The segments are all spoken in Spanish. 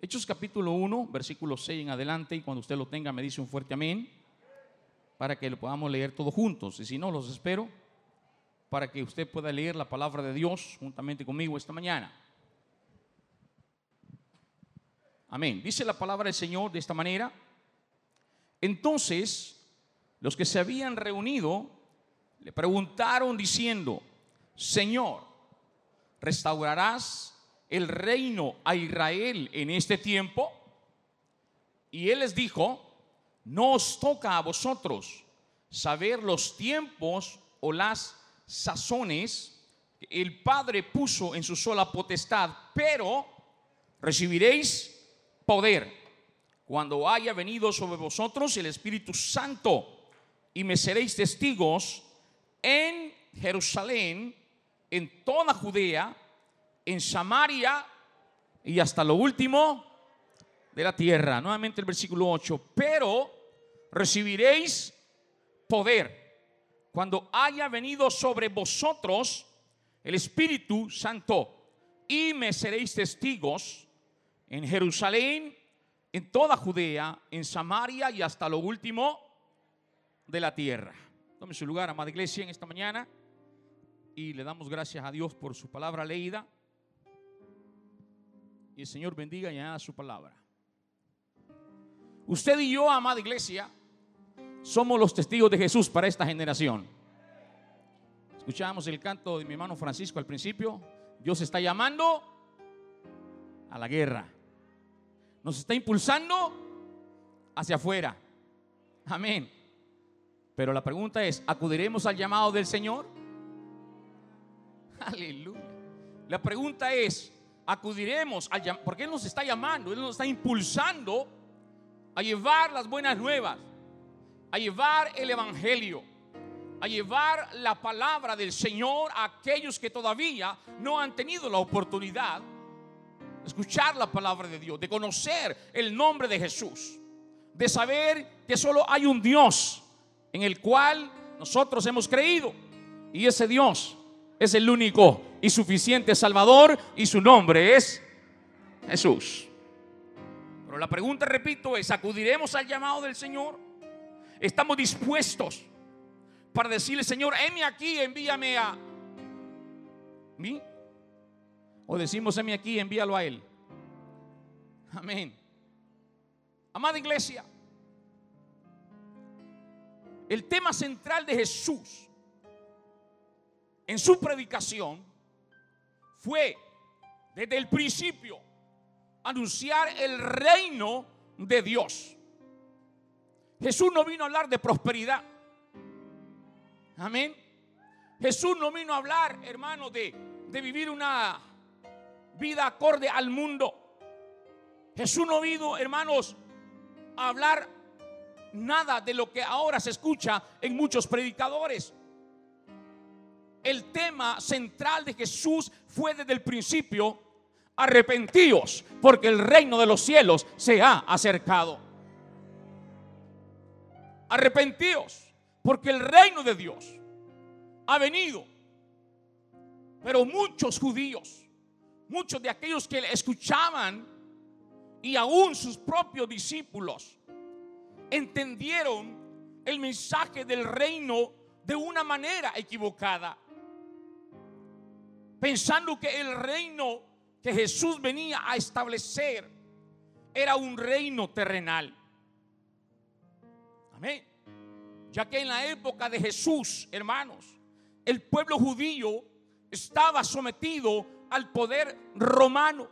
Hechos capítulo 1, versículo 6 en adelante, y cuando usted lo tenga me dice un fuerte amén, para que lo podamos leer todos juntos. Y si no, los espero para que usted pueda leer la palabra de Dios juntamente conmigo esta mañana. Amén. Dice la palabra del Señor de esta manera. Entonces, los que se habían reunido le preguntaron diciendo, Señor, ¿restaurarás el reino a Israel en este tiempo? Y él les dijo, no os toca a vosotros saber los tiempos o las sazones que el Padre puso en su sola potestad, pero recibiréis poder cuando haya venido sobre vosotros el Espíritu Santo y me seréis testigos en Jerusalén, en toda Judea, en Samaria y hasta lo último de la tierra. Nuevamente el versículo 8, pero recibiréis poder cuando haya venido sobre vosotros el Espíritu Santo y me seréis testigos en Jerusalén, en toda Judea, en Samaria y hasta lo último de la tierra. Tome su lugar, amada iglesia, en esta mañana y le damos gracias a Dios por su palabra leída. Y el Señor bendiga y añada su palabra. Usted y yo, amada iglesia, somos los testigos de Jesús para esta generación. Escuchábamos el canto de mi hermano Francisco al principio. Dios está llamando a la guerra nos está impulsando hacia afuera. Amén. Pero la pregunta es, ¿acudiremos al llamado del Señor? Aleluya. La pregunta es, ¿acudiremos al llamado? Porque Él nos está llamando, Él nos está impulsando a llevar las buenas nuevas, a llevar el Evangelio, a llevar la palabra del Señor a aquellos que todavía no han tenido la oportunidad escuchar la palabra de Dios, de conocer el nombre de Jesús, de saber que solo hay un Dios en el cual nosotros hemos creído. Y ese Dios es el único y suficiente Salvador y su nombre es Jesús. Pero la pregunta, repito, es, ¿acudiremos al llamado del Señor? ¿Estamos dispuestos para decirle, Señor, heme aquí, envíame a mí? O decimos, heme aquí, envíalo a Él. Amén. Amada iglesia, el tema central de Jesús en su predicación fue desde el principio anunciar el reino de Dios. Jesús no vino a hablar de prosperidad. Amén. Jesús no vino a hablar, hermano, de, de vivir una vida acorde al mundo. Jesús no vino, hermanos, a hablar nada de lo que ahora se escucha en muchos predicadores. El tema central de Jesús fue desde el principio, arrepentíos, porque el reino de los cielos se ha acercado. Arrepentíos, porque el reino de Dios ha venido. Pero muchos judíos muchos de aquellos que le escuchaban y aún sus propios discípulos entendieron el mensaje del reino de una manera equivocada. Pensando que el reino que Jesús venía a establecer era un reino terrenal. Amén. Ya que en la época de Jesús, hermanos, el pueblo judío estaba sometido al poder romano.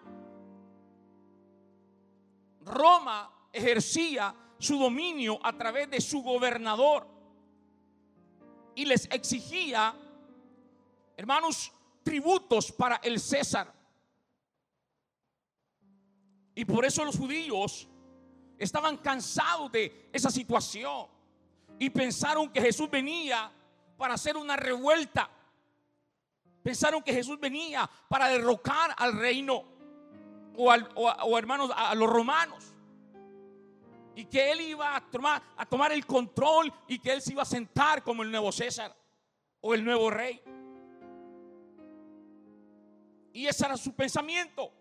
Roma ejercía su dominio a través de su gobernador y les exigía, hermanos, tributos para el César. Y por eso los judíos estaban cansados de esa situación y pensaron que Jesús venía para hacer una revuelta Pensaron que Jesús venía para derrocar al reino o, hermanos, a, los romanos. Y que él iba a tomar, a tomar el control y que él se iba a sentar como el nuevo César o el nuevo rey. Y ese era su pensamiento.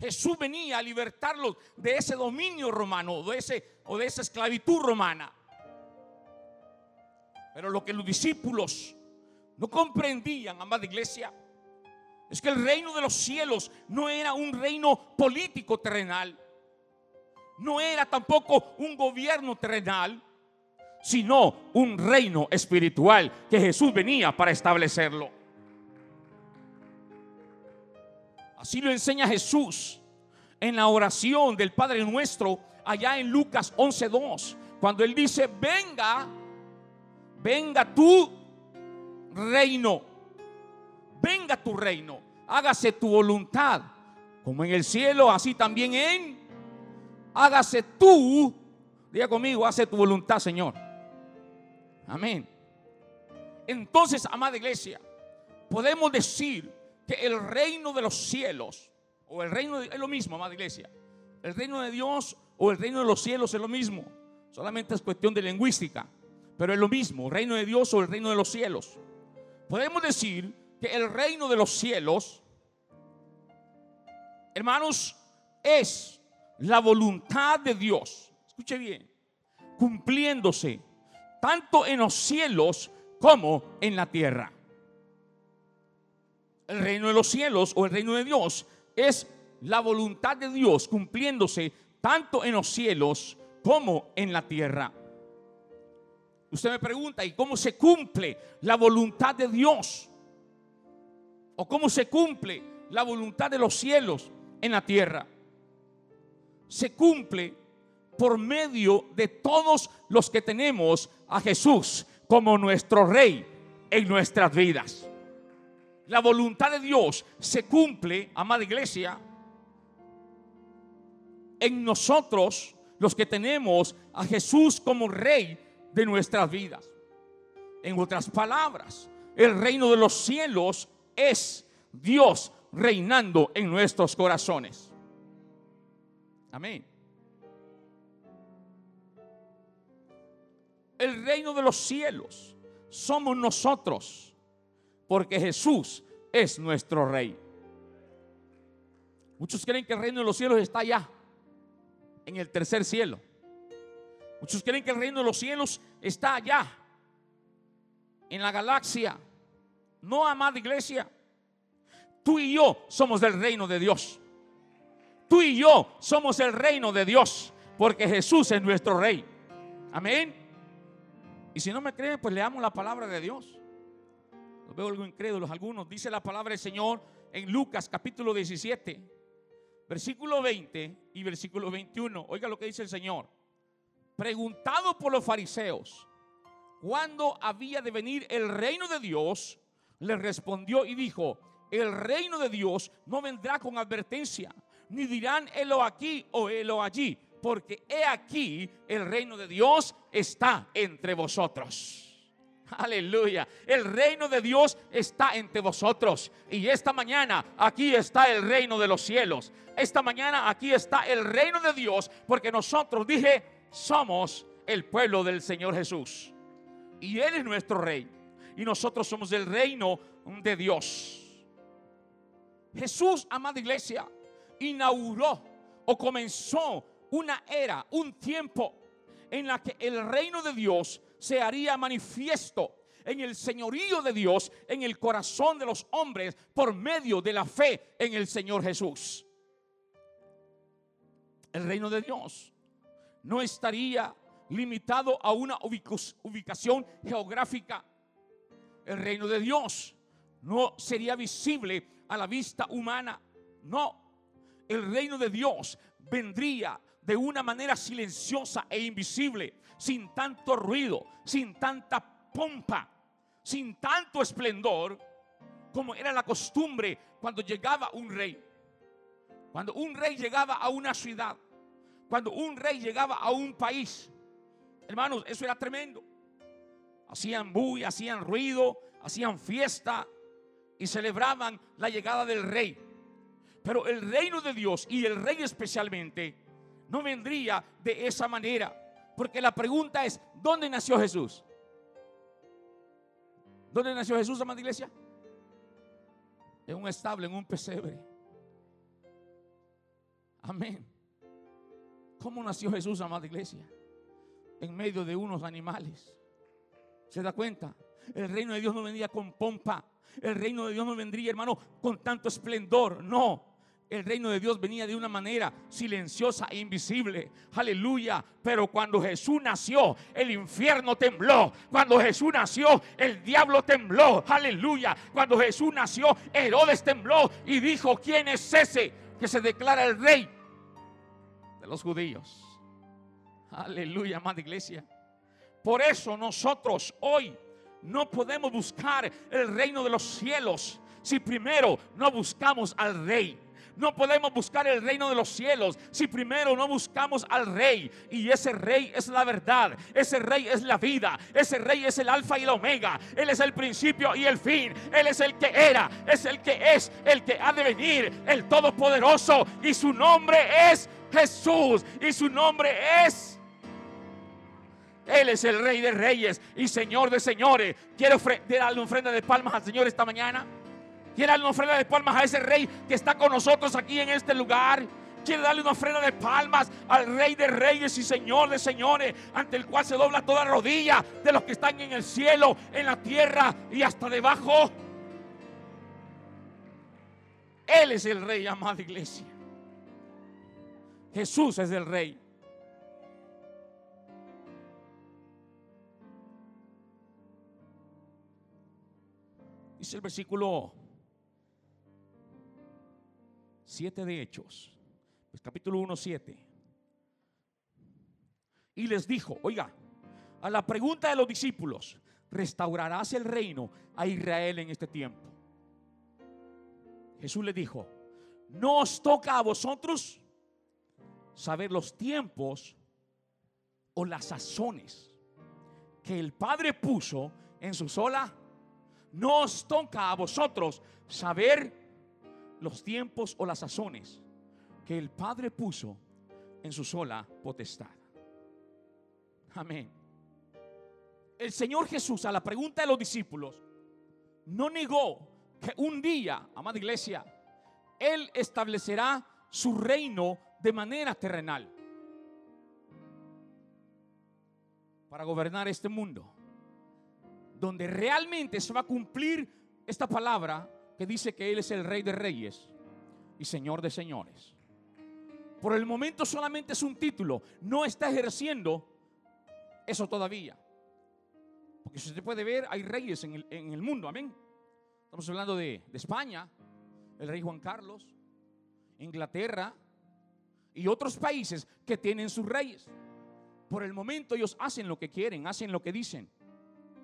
Jesús venía a libertarlos de ese dominio romano de ese, o de esa esclavitud romana. Pero lo que los discípulos no comprendían, amada iglesia, es que el reino de los cielos no era un reino político terrenal, no era tampoco un gobierno terrenal, sino un reino espiritual que Jesús venía para establecerlo. Así lo enseña Jesús en la oración del Padre Nuestro allá en Lucas 11:2, cuando él dice, "Venga, venga tu reino. Venga tu reino. Hágase tu voluntad, como en el cielo, así también en hágase tú, diga conmigo, hace tu voluntad, Señor." Amén. Entonces, amada iglesia, podemos decir que el reino de los cielos, o el reino de, es lo mismo, amada iglesia, el reino de Dios o el reino de los cielos es lo mismo, solamente es cuestión de lingüística, pero es lo mismo, reino de Dios o el reino de los cielos. Podemos decir que el reino de los cielos, hermanos, es la voluntad de Dios, escuche bien, cumpliéndose tanto en los cielos como en la tierra el reino de los cielos o el reino de Dios es la voluntad de Dios cumpliéndose tanto en los cielos como en la tierra. Usted me pregunta, ¿y cómo se cumple la voluntad de Dios? ¿O cómo se cumple la voluntad de los cielos en la tierra? Se cumple por medio de todos los que tenemos a Jesús como nuestro rey en nuestras vidas la voluntad de Dios se cumple, amada iglesia, en nosotros los que tenemos a Jesús como rey de nuestras vidas. En otras palabras, el reino de los cielos es Dios reinando en nuestros corazones. Amén. El reino de los cielos somos nosotros porque Jesús es nuestro rey. Muchos creen que el reino de los cielos está allá, en el tercer cielo. Muchos creen que el reino de los cielos está allá, en la galaxia. No, amada iglesia. Tú y yo somos del reino de Dios. Tú y yo somos el reino de Dios, porque Jesús es nuestro rey. Amén. Y si no me creen, pues leamos la palabra de Dios veo algo incrédulos algunos. Dice la palabra del Señor en Lucas capítulo 17, versículo 20 y versículo 21. Oiga lo que dice el Señor. Preguntado por los fariseos, ¿cuándo había de venir el reino de Dios? Le respondió y dijo, el reino de Dios no vendrá con advertencia, ni dirán helo aquí o helo allí, porque he aquí el reino de Dios está entre vosotros. Aleluya. El reino de Dios está entre vosotros. Y esta mañana aquí está el reino de los cielos. Esta mañana aquí está el reino de Dios. Porque nosotros, dije, somos el pueblo del Señor Jesús. Y Él es nuestro rey. Y nosotros somos el reino de Dios. Jesús, amada iglesia, inauguró o comenzó una era, un tiempo en la que el reino de Dios se haría manifiesto en el señorío de Dios en el corazón de los hombres por medio de la fe en el Señor Jesús. El reino de Dios no estaría limitado a una ubicación geográfica. El reino de Dios no sería visible a la vista humana. No, el reino de Dios vendría de una manera silenciosa e invisible, sin tanto ruido, sin tanta pompa, sin tanto esplendor, como era la costumbre cuando llegaba un rey. Cuando un rey llegaba a una ciudad, cuando un rey llegaba a un país, hermanos, eso era tremendo. Hacían bulla, hacían ruido, hacían fiesta y celebraban la llegada del rey. Pero el reino de Dios y el rey especialmente no vendría de esa manera. Porque la pregunta es, ¿dónde nació Jesús? ¿Dónde nació Jesús, amada iglesia? En un establo, en un pesebre. Amén. ¿Cómo nació Jesús, amada iglesia? En medio de unos animales. ¿Se da cuenta? El reino de Dios no vendría con pompa. El reino de Dios no vendría, hermano, con tanto esplendor. No. El reino de Dios venía de una manera silenciosa e invisible. Aleluya. Pero cuando Jesús nació, el infierno tembló. Cuando Jesús nació, el diablo tembló. Aleluya. Cuando Jesús nació, Herodes tembló y dijo, ¿quién es ese que se declara el rey de los judíos? Aleluya, amada iglesia. Por eso nosotros hoy no podemos buscar el reino de los cielos si primero no buscamos al rey. No podemos buscar el reino de los cielos si primero no buscamos al rey. Y ese rey es la verdad. Ese rey es la vida. Ese rey es el alfa y el omega. Él es el principio y el fin. Él es el que era. Es el que es. El que ha de venir. El todopoderoso. Y su nombre es Jesús. Y su nombre es... Él es el rey de reyes y señor de señores. Quiero darle ofrenda de palmas al Señor esta mañana. Quiere darle una ofrenda de palmas a ese rey que está con nosotros aquí en este lugar. Quiere darle una ofrenda de palmas al Rey de Reyes y Señor de Señores, ante el cual se dobla toda rodilla de los que están en el cielo, en la tierra y hasta debajo. Él es el Rey, amada iglesia. Jesús es el Rey. Dice el versículo 7 de Hechos, pues capítulo 1, 7. Y les dijo, oiga, a la pregunta de los discípulos, ¿restaurarás el reino a Israel en este tiempo? Jesús les dijo, no os toca a vosotros saber los tiempos o las sazones que el Padre puso en su sola. No os toca a vosotros saber los tiempos o las sazones que el Padre puso en su sola potestad. Amén. El Señor Jesús a la pregunta de los discípulos no negó que un día, amada iglesia, Él establecerá su reino de manera terrenal para gobernar este mundo, donde realmente se va a cumplir esta palabra que dice que Él es el Rey de Reyes y Señor de Señores. Por el momento solamente es un título, no está ejerciendo eso todavía. Porque si usted puede ver, hay reyes en el, mundo, amén. Estamos hablando de, de España, el rey Juan Carlos, Inglaterra y otros países que tienen sus reyes. Por el momento ellos hacen lo que quieren, hacen lo que dicen.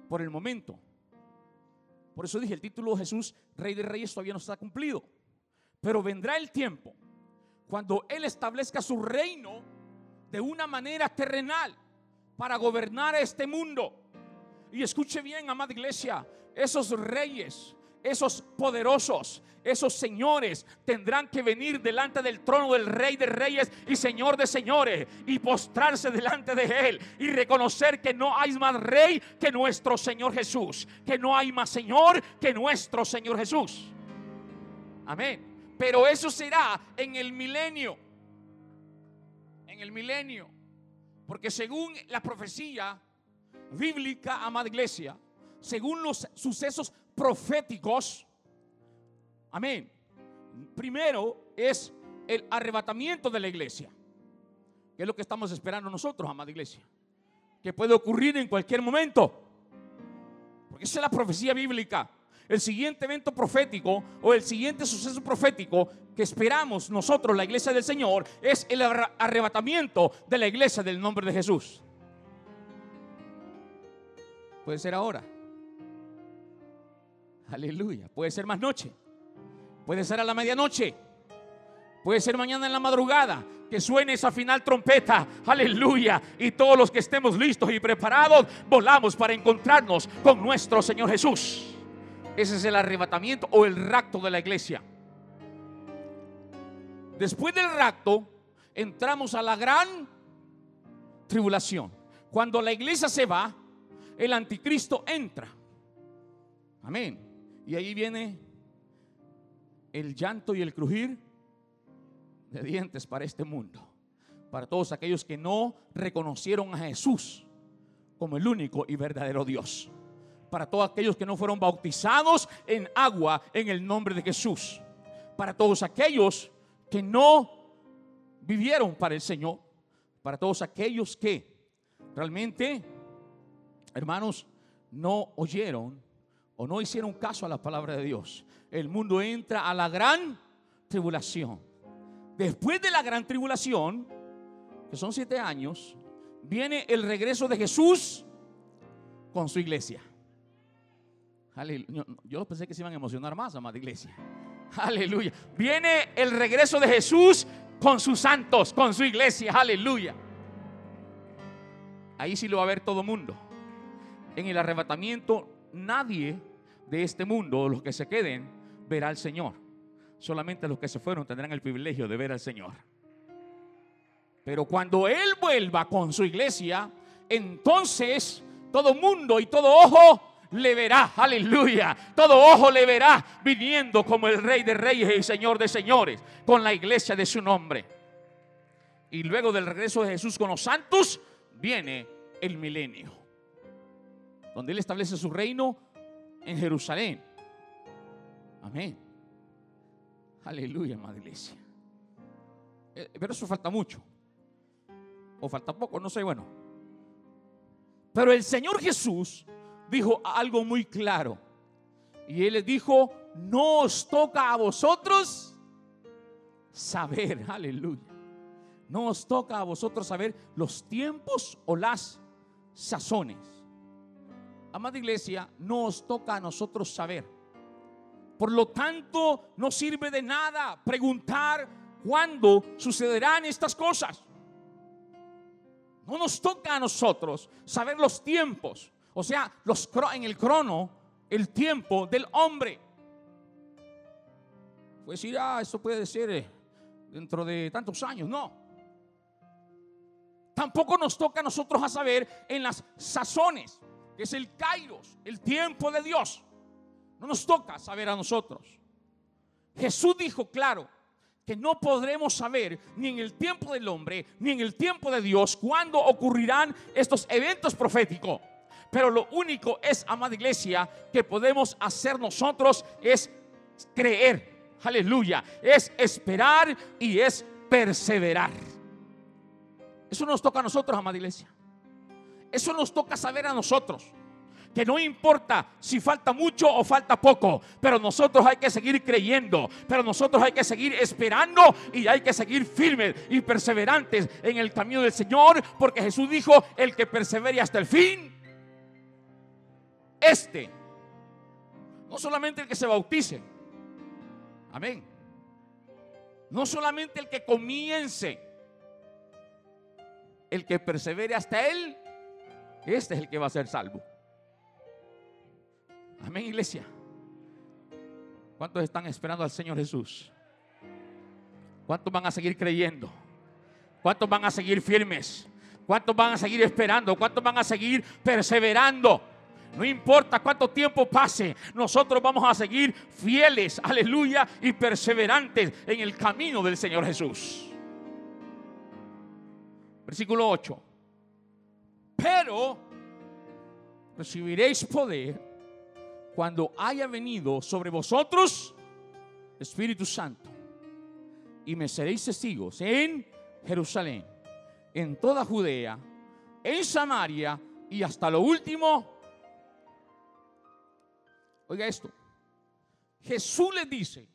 Por el momento. Por eso dije, el título de Jesús, Rey de Reyes, todavía no está cumplido. Pero vendrá el tiempo cuando Él establezca su reino de una manera terrenal para gobernar este mundo. Y escuche bien, amada iglesia, esos reyes, esos poderosos, esos señores tendrán que venir delante del trono del Rey de Reyes y Señor de Señores y postrarse delante de Él y reconocer que no hay más Rey que nuestro Señor Jesús, que no hay más Señor que nuestro Señor Jesús. Amén. Pero eso será en el milenio. En el milenio. Porque según la profecía bíblica, amada iglesia, según los sucesos proféticos, amén, primero es el arrebatamiento de la iglesia, que es lo que estamos esperando nosotros, amada iglesia, que puede ocurrir en cualquier momento, porque esa es la profecía bíblica. El siguiente evento profético o el siguiente suceso profético que esperamos nosotros, la iglesia del Señor, es el arrebatamiento de la iglesia del nombre de Jesús. Puede ser ahora. Aleluya. Puede ser más noche. Puede ser a la medianoche. Puede ser mañana en la madrugada. Que suene esa final trompeta. Aleluya. Y todos los que estemos listos y preparados, volamos para encontrarnos con nuestro Señor Jesús. Ese es el arrebatamiento o el rapto de la iglesia. Después del rapto, entramos a la gran tribulación. Cuando la iglesia se va, el anticristo entra. Amén. Y ahí viene el llanto y el crujir de dientes para este mundo, para todos aquellos que no reconocieron a Jesús como el único y verdadero Dios, para todos aquellos que no fueron bautizados en agua en el nombre de Jesús, para todos aquellos que no vivieron para el Señor, para todos aquellos que realmente, hermanos, no oyeron o no hicieron caso a la palabra de Dios. El mundo entra a la gran tribulación. Después de la gran tribulación, que son siete años, viene el regreso de Jesús con su iglesia. Yo pensé que se iban a emocionar más, amada iglesia. Aleluya. Viene el regreso de Jesús con sus santos, con su iglesia. Aleluya. Ahí sí lo va a ver todo el mundo. En el arrebatamiento, nadie de este mundo, los que se queden, verá al Señor. Solamente los que se fueron tendrán el privilegio de ver al Señor. Pero cuando Él vuelva con su iglesia, entonces todo mundo y todo ojo le verá, aleluya. Todo ojo le verá viniendo como el rey de reyes y señor de señores, con la iglesia de su nombre. Y luego del regreso de Jesús con los santos, viene el milenio, donde Él establece su reino en Jerusalén. Amén. Aleluya, madre iglesia. Eh, pero eso falta mucho. O falta poco, no sé, bueno. Pero el Señor Jesús dijo algo muy claro. Y Él les dijo, no os toca a vosotros saber, aleluya. No os toca a vosotros saber los tiempos o las sazones. Amada iglesia, no os toca a nosotros saber. Por lo tanto, no sirve de nada preguntar cuándo sucederán estas cosas. No nos toca a nosotros saber los tiempos, o sea, los, en el crono, el tiempo del hombre. Puede decir, ah, esto puede ser eh, dentro de tantos años. No. Tampoco nos toca a nosotros a saber en las sazones, que es el kairos, el tiempo de Dios. No nos toca saber a nosotros. Jesús dijo claro que no podremos saber ni en el tiempo del hombre, ni en el tiempo de Dios, cuándo ocurrirán estos eventos proféticos. Pero lo único es, amada iglesia, que podemos hacer nosotros es creer. Aleluya. Es esperar y es perseverar. Eso nos toca a nosotros, amada iglesia. Eso nos toca saber a nosotros. Que no importa si falta mucho o falta poco, pero nosotros hay que seguir creyendo, pero nosotros hay que seguir esperando y hay que seguir firmes y perseverantes en el camino del Señor, porque Jesús dijo, el que persevere hasta el fin, este, no solamente el que se bautice, amén, no solamente el que comience, el que persevere hasta él, este es el que va a ser salvo. Amén, iglesia. ¿Cuántos están esperando al Señor Jesús? ¿Cuántos van a seguir creyendo? ¿Cuántos van a seguir firmes? ¿Cuántos van a seguir esperando? ¿Cuántos van a seguir perseverando? No importa cuánto tiempo pase, nosotros vamos a seguir fieles, aleluya, y perseverantes en el camino del Señor Jesús. Versículo 8. Pero recibiréis poder cuando haya venido sobre vosotros Espíritu Santo y me seréis testigos en Jerusalén, en toda Judea, en Samaria y hasta lo último. Oiga esto, Jesús les dice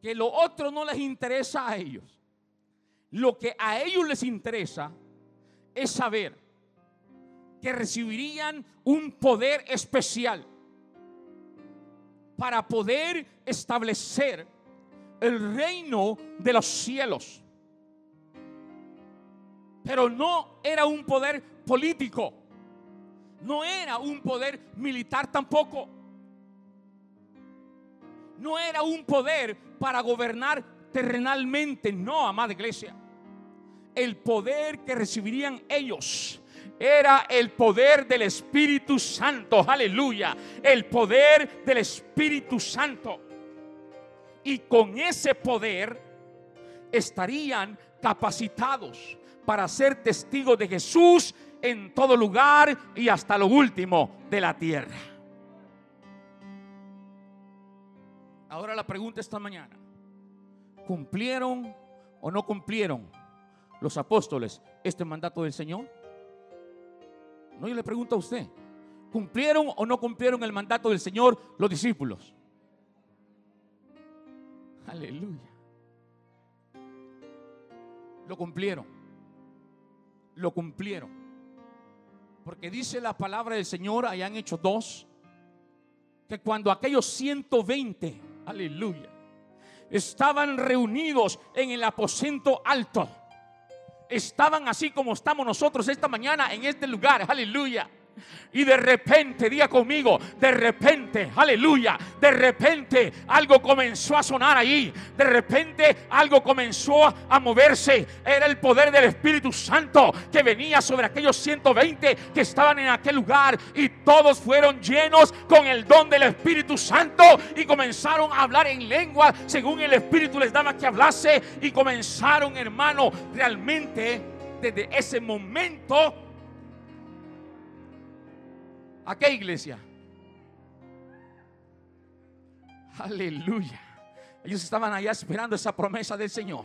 que lo otro no les interesa a ellos. Lo que a ellos les interesa es saber que recibirían un poder especial para poder establecer el reino de los cielos. Pero no era un poder político, no era un poder militar tampoco, no era un poder para gobernar terrenalmente, no, amada iglesia. El poder que recibirían ellos era el poder del Espíritu Santo. Aleluya. El poder del Espíritu Santo. Y con ese poder estarían capacitados para ser testigos de Jesús en todo lugar y hasta lo último de la tierra. Ahora la pregunta esta mañana. ¿Cumplieron o no cumplieron los apóstoles este mandato del Señor? No, yo le pregunto a usted. ¿Cumplieron o no cumplieron el mandato del Señor los discípulos? Aleluya. Lo cumplieron. Lo cumplieron. Porque dice la palabra del Señor allá en Hechos 2, que cuando aquellos 120, aleluya, estaban reunidos en el aposento alto, estaban así como estamos nosotros esta mañana en este lugar, aleluya y de repente, diga conmigo, de repente, aleluya, de repente algo comenzó a sonar ahí. De repente algo comenzó a moverse. Era el poder del Espíritu Santo que venía sobre aquellos 120 que estaban en aquel lugar. Y todos fueron llenos con el don del Espíritu Santo. Y comenzaron a hablar en lengua según el Espíritu les daba que hablase. Y comenzaron, hermano, realmente desde ese momento ¿A qué iglesia? Aleluya. Ellos estaban allá esperando esa promesa del Señor.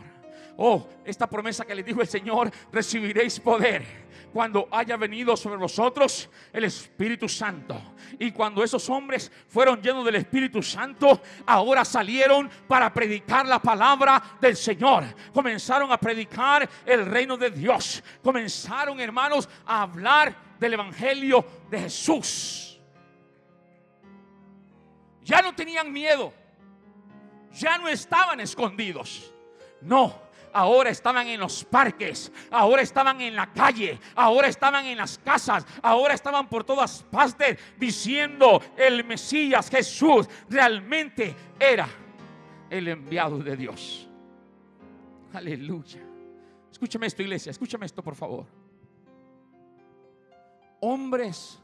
Oh, esta promesa que les dijo el Señor, recibiréis poder cuando haya venido sobre vosotros el Espíritu Santo. Y cuando esos hombres fueron llenos del Espíritu Santo, ahora salieron para predicar la palabra del Señor. Comenzaron a predicar el reino de Dios. Comenzaron, hermanos, a hablar del Evangelio de Jesús. Ya no tenían miedo, ya no estaban escondidos. No, ahora estaban en los parques, ahora estaban en la calle, ahora estaban en las casas, ahora estaban por todas partes diciendo el Mesías Jesús realmente era el enviado de Dios. Aleluya. Escúchame esto, iglesia, escúchame esto, por favor hombres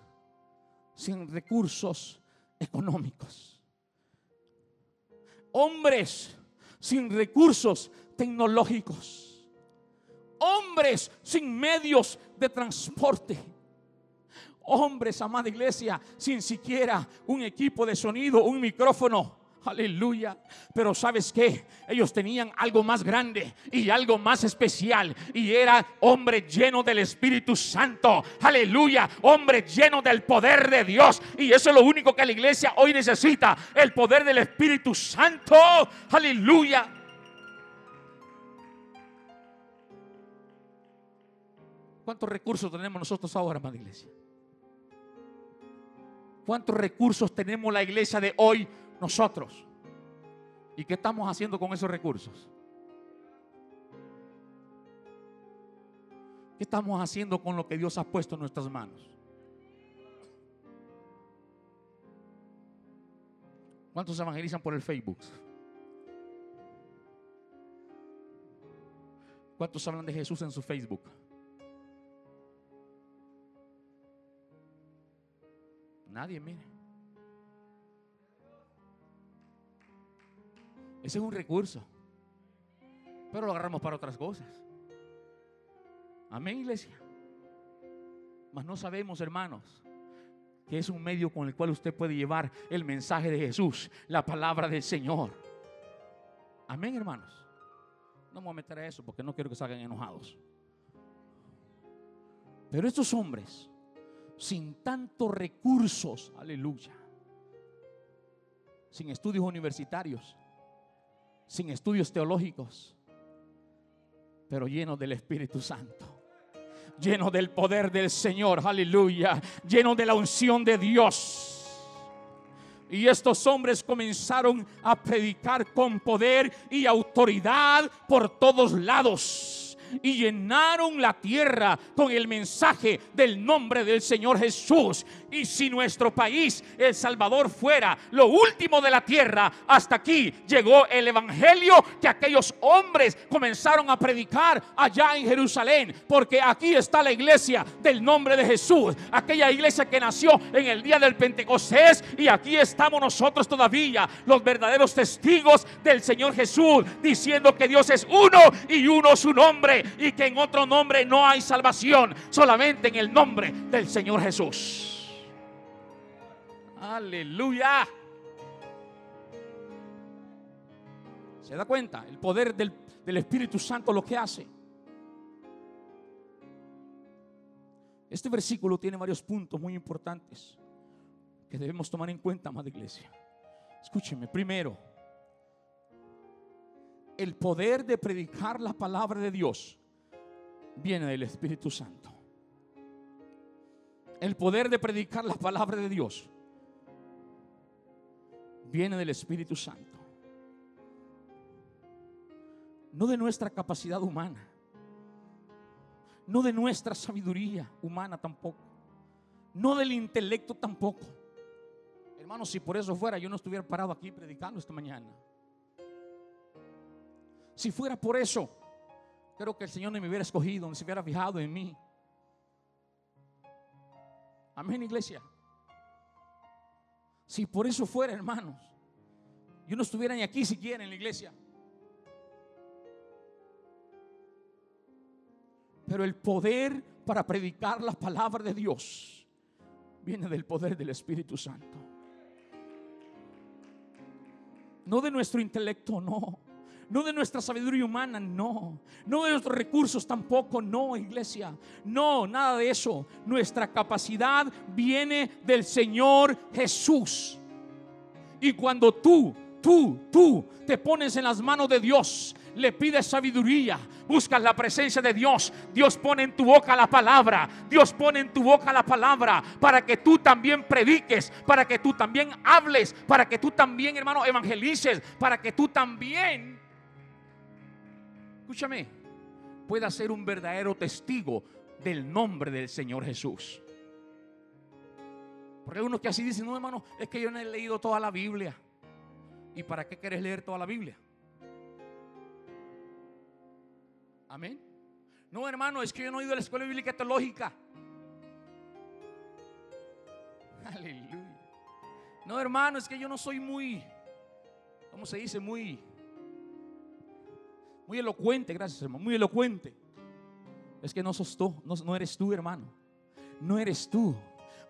sin recursos económicos, hombres sin recursos tecnológicos, hombres sin medios de transporte, hombres, amada iglesia, sin siquiera un equipo de sonido, un micrófono Aleluya. Pero sabes que ellos tenían algo más grande y algo más especial. Y era hombre lleno del Espíritu Santo. Aleluya. Hombre lleno del poder de Dios. Y eso es lo único que la iglesia hoy necesita. El poder del Espíritu Santo. Aleluya. ¿Cuántos recursos tenemos nosotros ahora, amada iglesia? ¿Cuántos recursos tenemos la iglesia de hoy nosotros. ¿Y qué estamos haciendo con esos recursos? ¿Qué estamos haciendo con lo que Dios ha puesto en nuestras manos? ¿Cuántos evangelizan por el Facebook? ¿Cuántos hablan de Jesús en su Facebook? Nadie, mire. Ese es un recurso. Pero lo agarramos para otras cosas. Amén, iglesia. Mas no sabemos, hermanos, que es un medio con el cual usted puede llevar el mensaje de Jesús, la palabra del Señor. Amén, hermanos. No me voy a meter a eso porque no quiero que salgan enojados. Pero estos hombres, sin tantos recursos, aleluya, sin estudios universitarios, sin estudios teológicos, pero lleno del Espíritu Santo. Lleno del poder del Señor, aleluya. Lleno de la unción de Dios. Y estos hombres comenzaron a predicar con poder y autoridad por todos lados y llenaron la tierra con el mensaje del nombre del Señor Jesús. Y si nuestro país, El Salvador, fuera lo último de la tierra, hasta aquí llegó el Evangelio que aquellos hombres comenzaron a predicar allá en Jerusalén. Porque aquí está la iglesia del nombre de Jesús. Aquella iglesia que nació en el día del Pentecostés. Y aquí estamos nosotros todavía, los verdaderos testigos del Señor Jesús, diciendo que Dios es uno y uno su Y que en otro nombre no hay salvación. Solamente en el nombre del Señor Jesús. Aleluya. ¿Se da cuenta? El poder del, del, Espíritu Santo lo que hace. Este versículo tiene varios puntos muy importantes que debemos tomar en cuenta, amada iglesia. Escúcheme, primero, el poder de predicar la palabra de Dios viene del Espíritu Santo. El poder de predicar la palabra de Dios viene del Espíritu Santo. No de nuestra capacidad humana. No de nuestra sabiduría humana tampoco. No del intelecto tampoco. Hermanos, si por eso fuera, yo no estuviera parado aquí predicando esta mañana. Si fuera por eso, creo que el Señor no me hubiera escogido, no se hubiera fijado en mí. Amén, iglesia. Si por eso fuera, hermanos, yo no estuviera ni aquí siquiera en la iglesia. Pero el poder para predicar la palabra de Dios viene del poder del Espíritu Santo. No de nuestro intelecto, no. No de nuestra sabiduría humana, no. No de nuestros recursos tampoco, no, iglesia. No, nada de eso. Nuestra capacidad viene del Señor Jesús. Y cuando tú, tú, tú te pones en las manos de Dios, le pides sabiduría, buscas la presencia de Dios, Dios pone en tu boca la palabra, Dios pone en tu boca la palabra para que tú también prediques, para que tú también hables, para que tú también, hermano, evangelices, para que tú también escúchame, pueda ser un verdadero testigo del nombre del Señor Jesús. Porque hay unos que así dicen, no hermano, es que yo no he leído toda la Biblia. ¿Y para qué quieres leer toda la Biblia? Amén. No, hermano, es que yo no he ido a la escuela bíblica teológica. Aleluya. No, hermano, es que yo no soy muy, ¿cómo se dice? Muy muy elocuente, gracias hermano, muy elocuente. Es que no sos tú, no, eres tú hermano. No eres tú.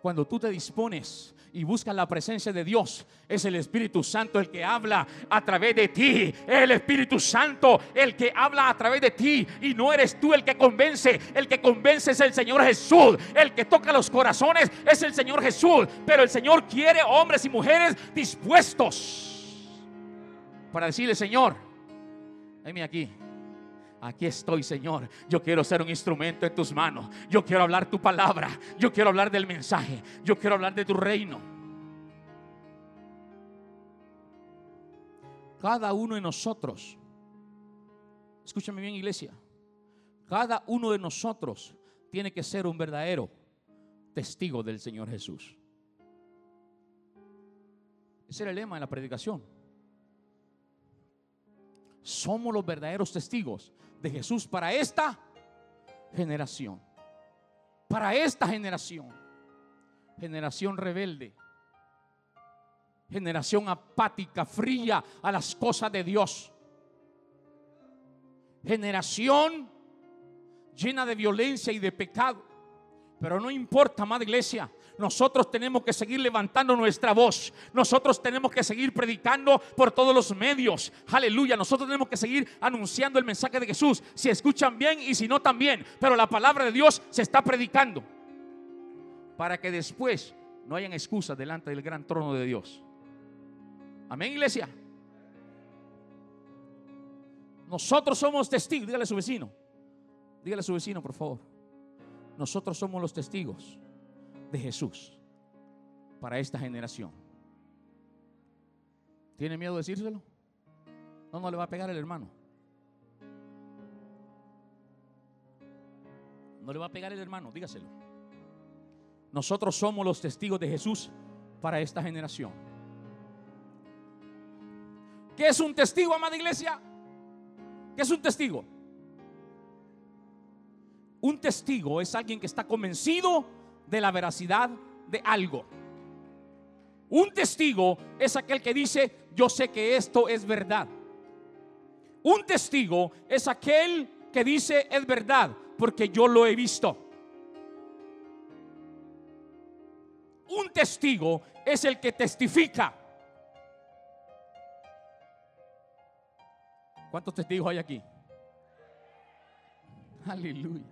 Cuando tú te dispones y buscas la presencia de Dios, es el Espíritu Santo el que habla a través de ti. El Espíritu Santo el que habla a través de ti. Y no eres tú el que convence. El que convence es el Señor Jesús. El que toca los corazones es el Señor Jesús. Pero el Señor quiere hombres y mujeres dispuestos para decirle, Señor, Heme aquí. Aquí estoy, Señor. Yo quiero ser un instrumento en tus manos. Yo quiero hablar tu palabra. Yo quiero hablar del mensaje. Yo quiero hablar de tu reino. Cada uno de nosotros, escúchame bien, iglesia. Cada uno de nosotros tiene que ser un verdadero testigo del Señor Jesús. Ese era el lema de la predicación somos los verdaderos testigos de Jesús para esta generación. Para esta generación. Generación rebelde. Generación apática, fría a las cosas de Dios. Generación llena de violencia y de pecado. Pero no importa, amada iglesia, nosotros tenemos que seguir levantando nuestra voz. Nosotros tenemos que seguir predicando por todos los medios. Aleluya. Nosotros tenemos que seguir anunciando el mensaje de Jesús. Si escuchan bien y si no también. Pero la palabra de Dios se está predicando. Para que después no hayan excusas delante del gran trono de Dios. Amén, iglesia. Nosotros somos testigos. Dígale a su vecino. Dígale a su vecino, por favor. Nosotros somos los testigos de Jesús para esta generación. ¿Tiene miedo de decírselo? No, no le va a pegar el hermano. No le va a pegar el hermano, dígaselo. Nosotros somos los testigos de Jesús para esta generación. ¿Qué es un testigo, amada iglesia? ¿Qué es un testigo? Un testigo es alguien que está convencido de la veracidad de algo. Un testigo es aquel que dice, yo sé que esto es verdad. Un testigo es aquel que dice, es verdad, porque yo lo he visto. Un testigo es el que testifica. ¿Cuántos testigos hay aquí? Aleluya.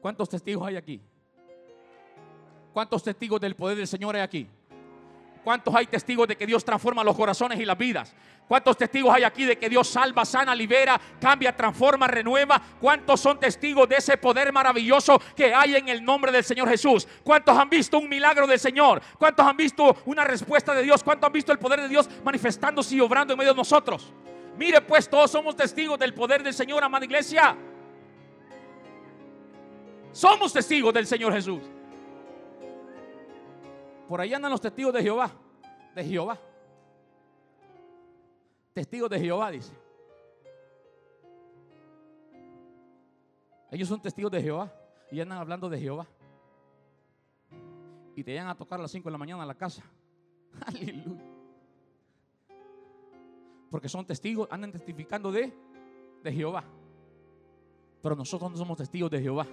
¿Cuántos testigos hay aquí? ¿Cuántos testigos del poder del Señor hay aquí? ¿Cuántos hay testigos de que Dios transforma los corazones y las vidas? ¿Cuántos testigos hay aquí de que Dios salva, sana, libera, cambia, transforma, renueva? ¿Cuántos son testigos de ese poder maravilloso que hay en el nombre del Señor Jesús? ¿Cuántos han visto un milagro del Señor? ¿Cuántos han visto una respuesta de Dios? ¿Cuántos han visto el poder de Dios manifestándose y obrando en medio de nosotros? Mire, pues todos somos testigos del poder del Señor, amada iglesia. Somos testigos del Señor Jesús. Por ahí andan los testigos de Jehová. De Jehová. Testigos de Jehová, dice. Ellos son testigos de Jehová y andan hablando de Jehová. Y te llegan a tocar a las 5 de la mañana a la casa. Aleluya. Porque son testigos, andan testificando de, de Jehová. Pero nosotros no somos testigos de Jehová.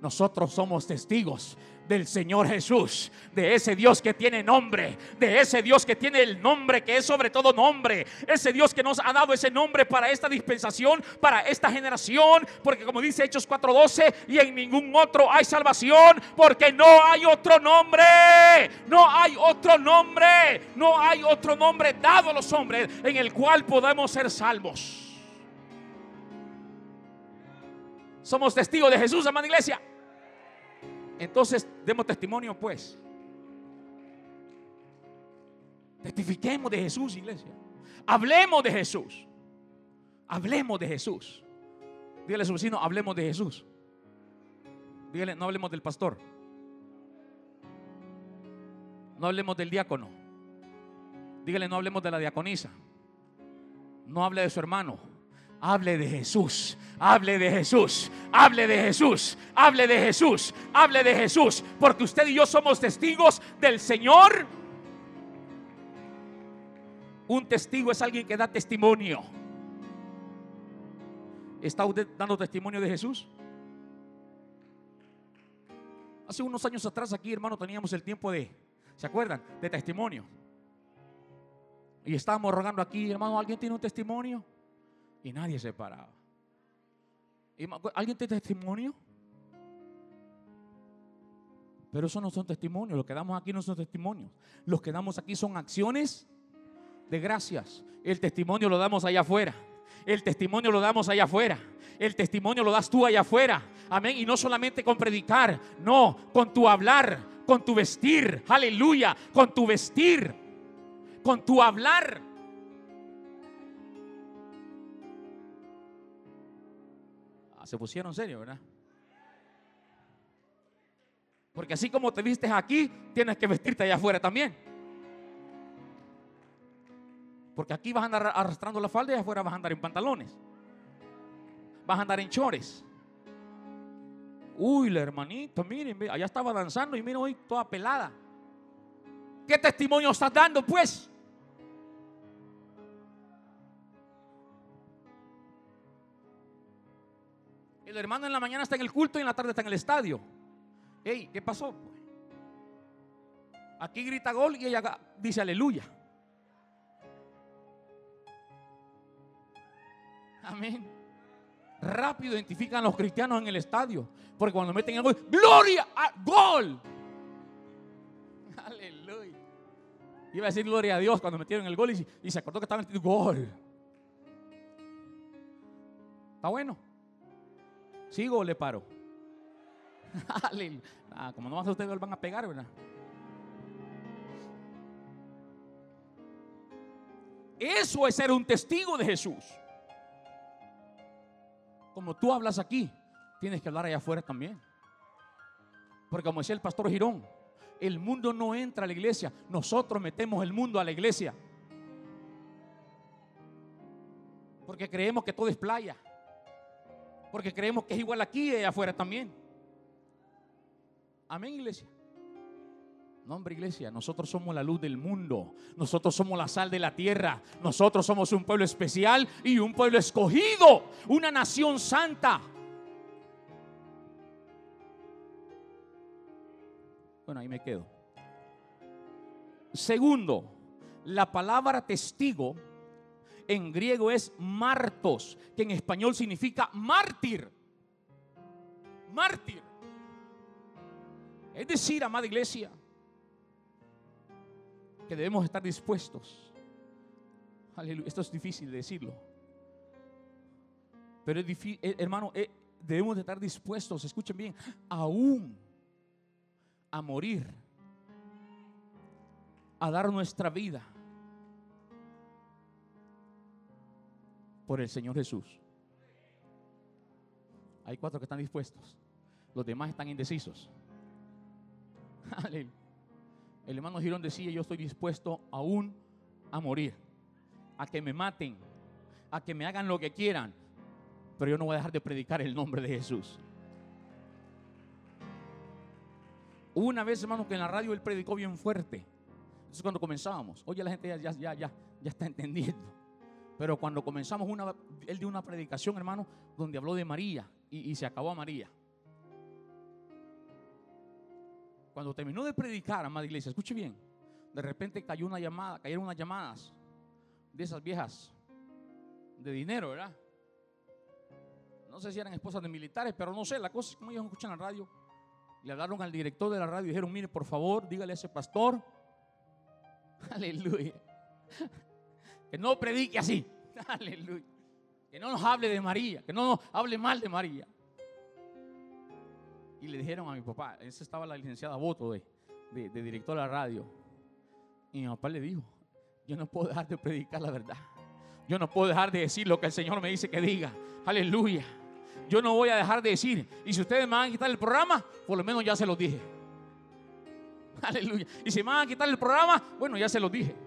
Nosotros somos testigos del Señor Jesús, de ese Dios que tiene nombre, de ese Dios que tiene el nombre que es sobre todo nombre, ese Dios que nos ha dado ese nombre para esta dispensación, para esta generación, porque como dice Hechos 4:12, y en ningún otro hay salvación, porque no hay otro nombre, no hay otro nombre, no hay otro nombre dado a los hombres en el cual podemos ser salvos. Somos testigos de Jesús, amada iglesia. Entonces, demos testimonio, pues. Testifiquemos de Jesús, iglesia. Hablemos de Jesús. Hablemos de Jesús. Dígale a su vecino, hablemos de Jesús. Dígale, no hablemos del pastor. No hablemos del diácono. Dígale, no hablemos de la diaconisa. No hable de su hermano. Hable de Jesús, hable de Jesús, hable de Jesús, hable de Jesús, hable de Jesús, porque usted y yo somos testigos del Señor. Un testigo es alguien que da testimonio. ¿Está usted dando testimonio de Jesús? Hace unos años atrás aquí, hermano, teníamos el tiempo de, ¿se acuerdan? De testimonio. Y estábamos rogando aquí, hermano, ¿alguien tiene un testimonio? Y nadie se paraba. ¿Alguien tiene testimonio? Pero eso no son testimonios. Lo que damos aquí no son testimonios. Los que damos aquí son acciones de gracias. El testimonio lo damos allá afuera. El testimonio lo damos allá afuera. El testimonio lo das tú allá afuera. Amén. Y no solamente con predicar, no, con tu hablar, con tu vestir. Aleluya. Con tu vestir. Con tu hablar. Se pusieron serio, ¿verdad? Porque así como te vistes aquí, tienes que vestirte allá afuera también. Porque aquí vas a andar arrastrando la falda y afuera vas a andar en pantalones. Vas a andar en chores. Uy, la hermanita, miren, allá estaba danzando y miren hoy toda pelada. ¿Qué testimonio estás dando, pues? El hermano en la mañana está en el culto y en la tarde está en el estadio. Ey, ¿qué pasó? Aquí grita gol y ella dice aleluya. Amén. Rápido identifican a los cristianos en el estadio. Porque cuando meten el gol, gloria a gol. Aleluya. Iba a decir gloria a Dios cuando metieron el gol y, se acordó que estaba metiendo gol. Está bueno. ¿Sigo o le paro? ah, como no a ustedes van a pegar, ¿verdad? Eso es ser un testigo de Jesús. Como tú hablas aquí, tienes que hablar allá afuera también. Porque como decía el pastor Girón, el mundo no entra a la iglesia, nosotros metemos el mundo a la iglesia. Porque creemos que todo es playa. Porque creemos que es igual aquí y allá afuera también. Amén, iglesia. No, hombre, iglesia, nosotros somos la luz del mundo. Nosotros somos la sal de la tierra. Nosotros somos un pueblo especial y un pueblo escogido. Una nación santa. Bueno, ahí me quedo. Segundo, la palabra testigo en griego es martos, que en español significa mártir. Mártir. Es decir, amada iglesia, que debemos estar dispuestos. Esto es difícil de decirlo. Pero es difícil, eh, hermano, eh, debemos de estar dispuestos, escuchen bien, aún a morir, a dar nuestra vida por el Señor Jesús. Hay cuatro que están dispuestos, los demás están indecisos. El hermano Girón decía, yo estoy dispuesto aún a morir, a que me maten, a que me hagan lo que quieran, pero yo no voy a dejar de predicar el nombre de Jesús. una vez, hermano, que en la radio él predicó bien fuerte. Entonces cuando comenzábamos, oye, la gente ya, ya, ya, ya está entendiendo. Pero cuando comenzamos, él dio una predicación, hermano, donde habló de María y, y se acabó a María. Cuando terminó de predicar, amada iglesia, escuche bien, de repente cayó una llamada, cayeron unas llamadas de esas viejas de dinero, ¿verdad? No sé si eran esposas de militares, pero no sé, la cosa es como ellos escuchan la radio le hablaron al director de la radio y dijeron, mire, por favor, dígale a ese pastor, aleluya, que no predique así, aleluya, que no nos hable de María, que no nos hable mal de María. Y le dijeron a mi papá, esa estaba la licenciada Voto de, de, de director de la radio. Y mi papá le dijo, yo no puedo dejar de predicar la verdad. Yo no puedo dejar de decir lo que el Señor me dice que diga. Aleluya yo no voy a dejar de decir. Y si ustedes me van a quitar el programa, por lo menos ya se los dije. Aleluya. Y si me van a quitar el programa, bueno, ya se los dije.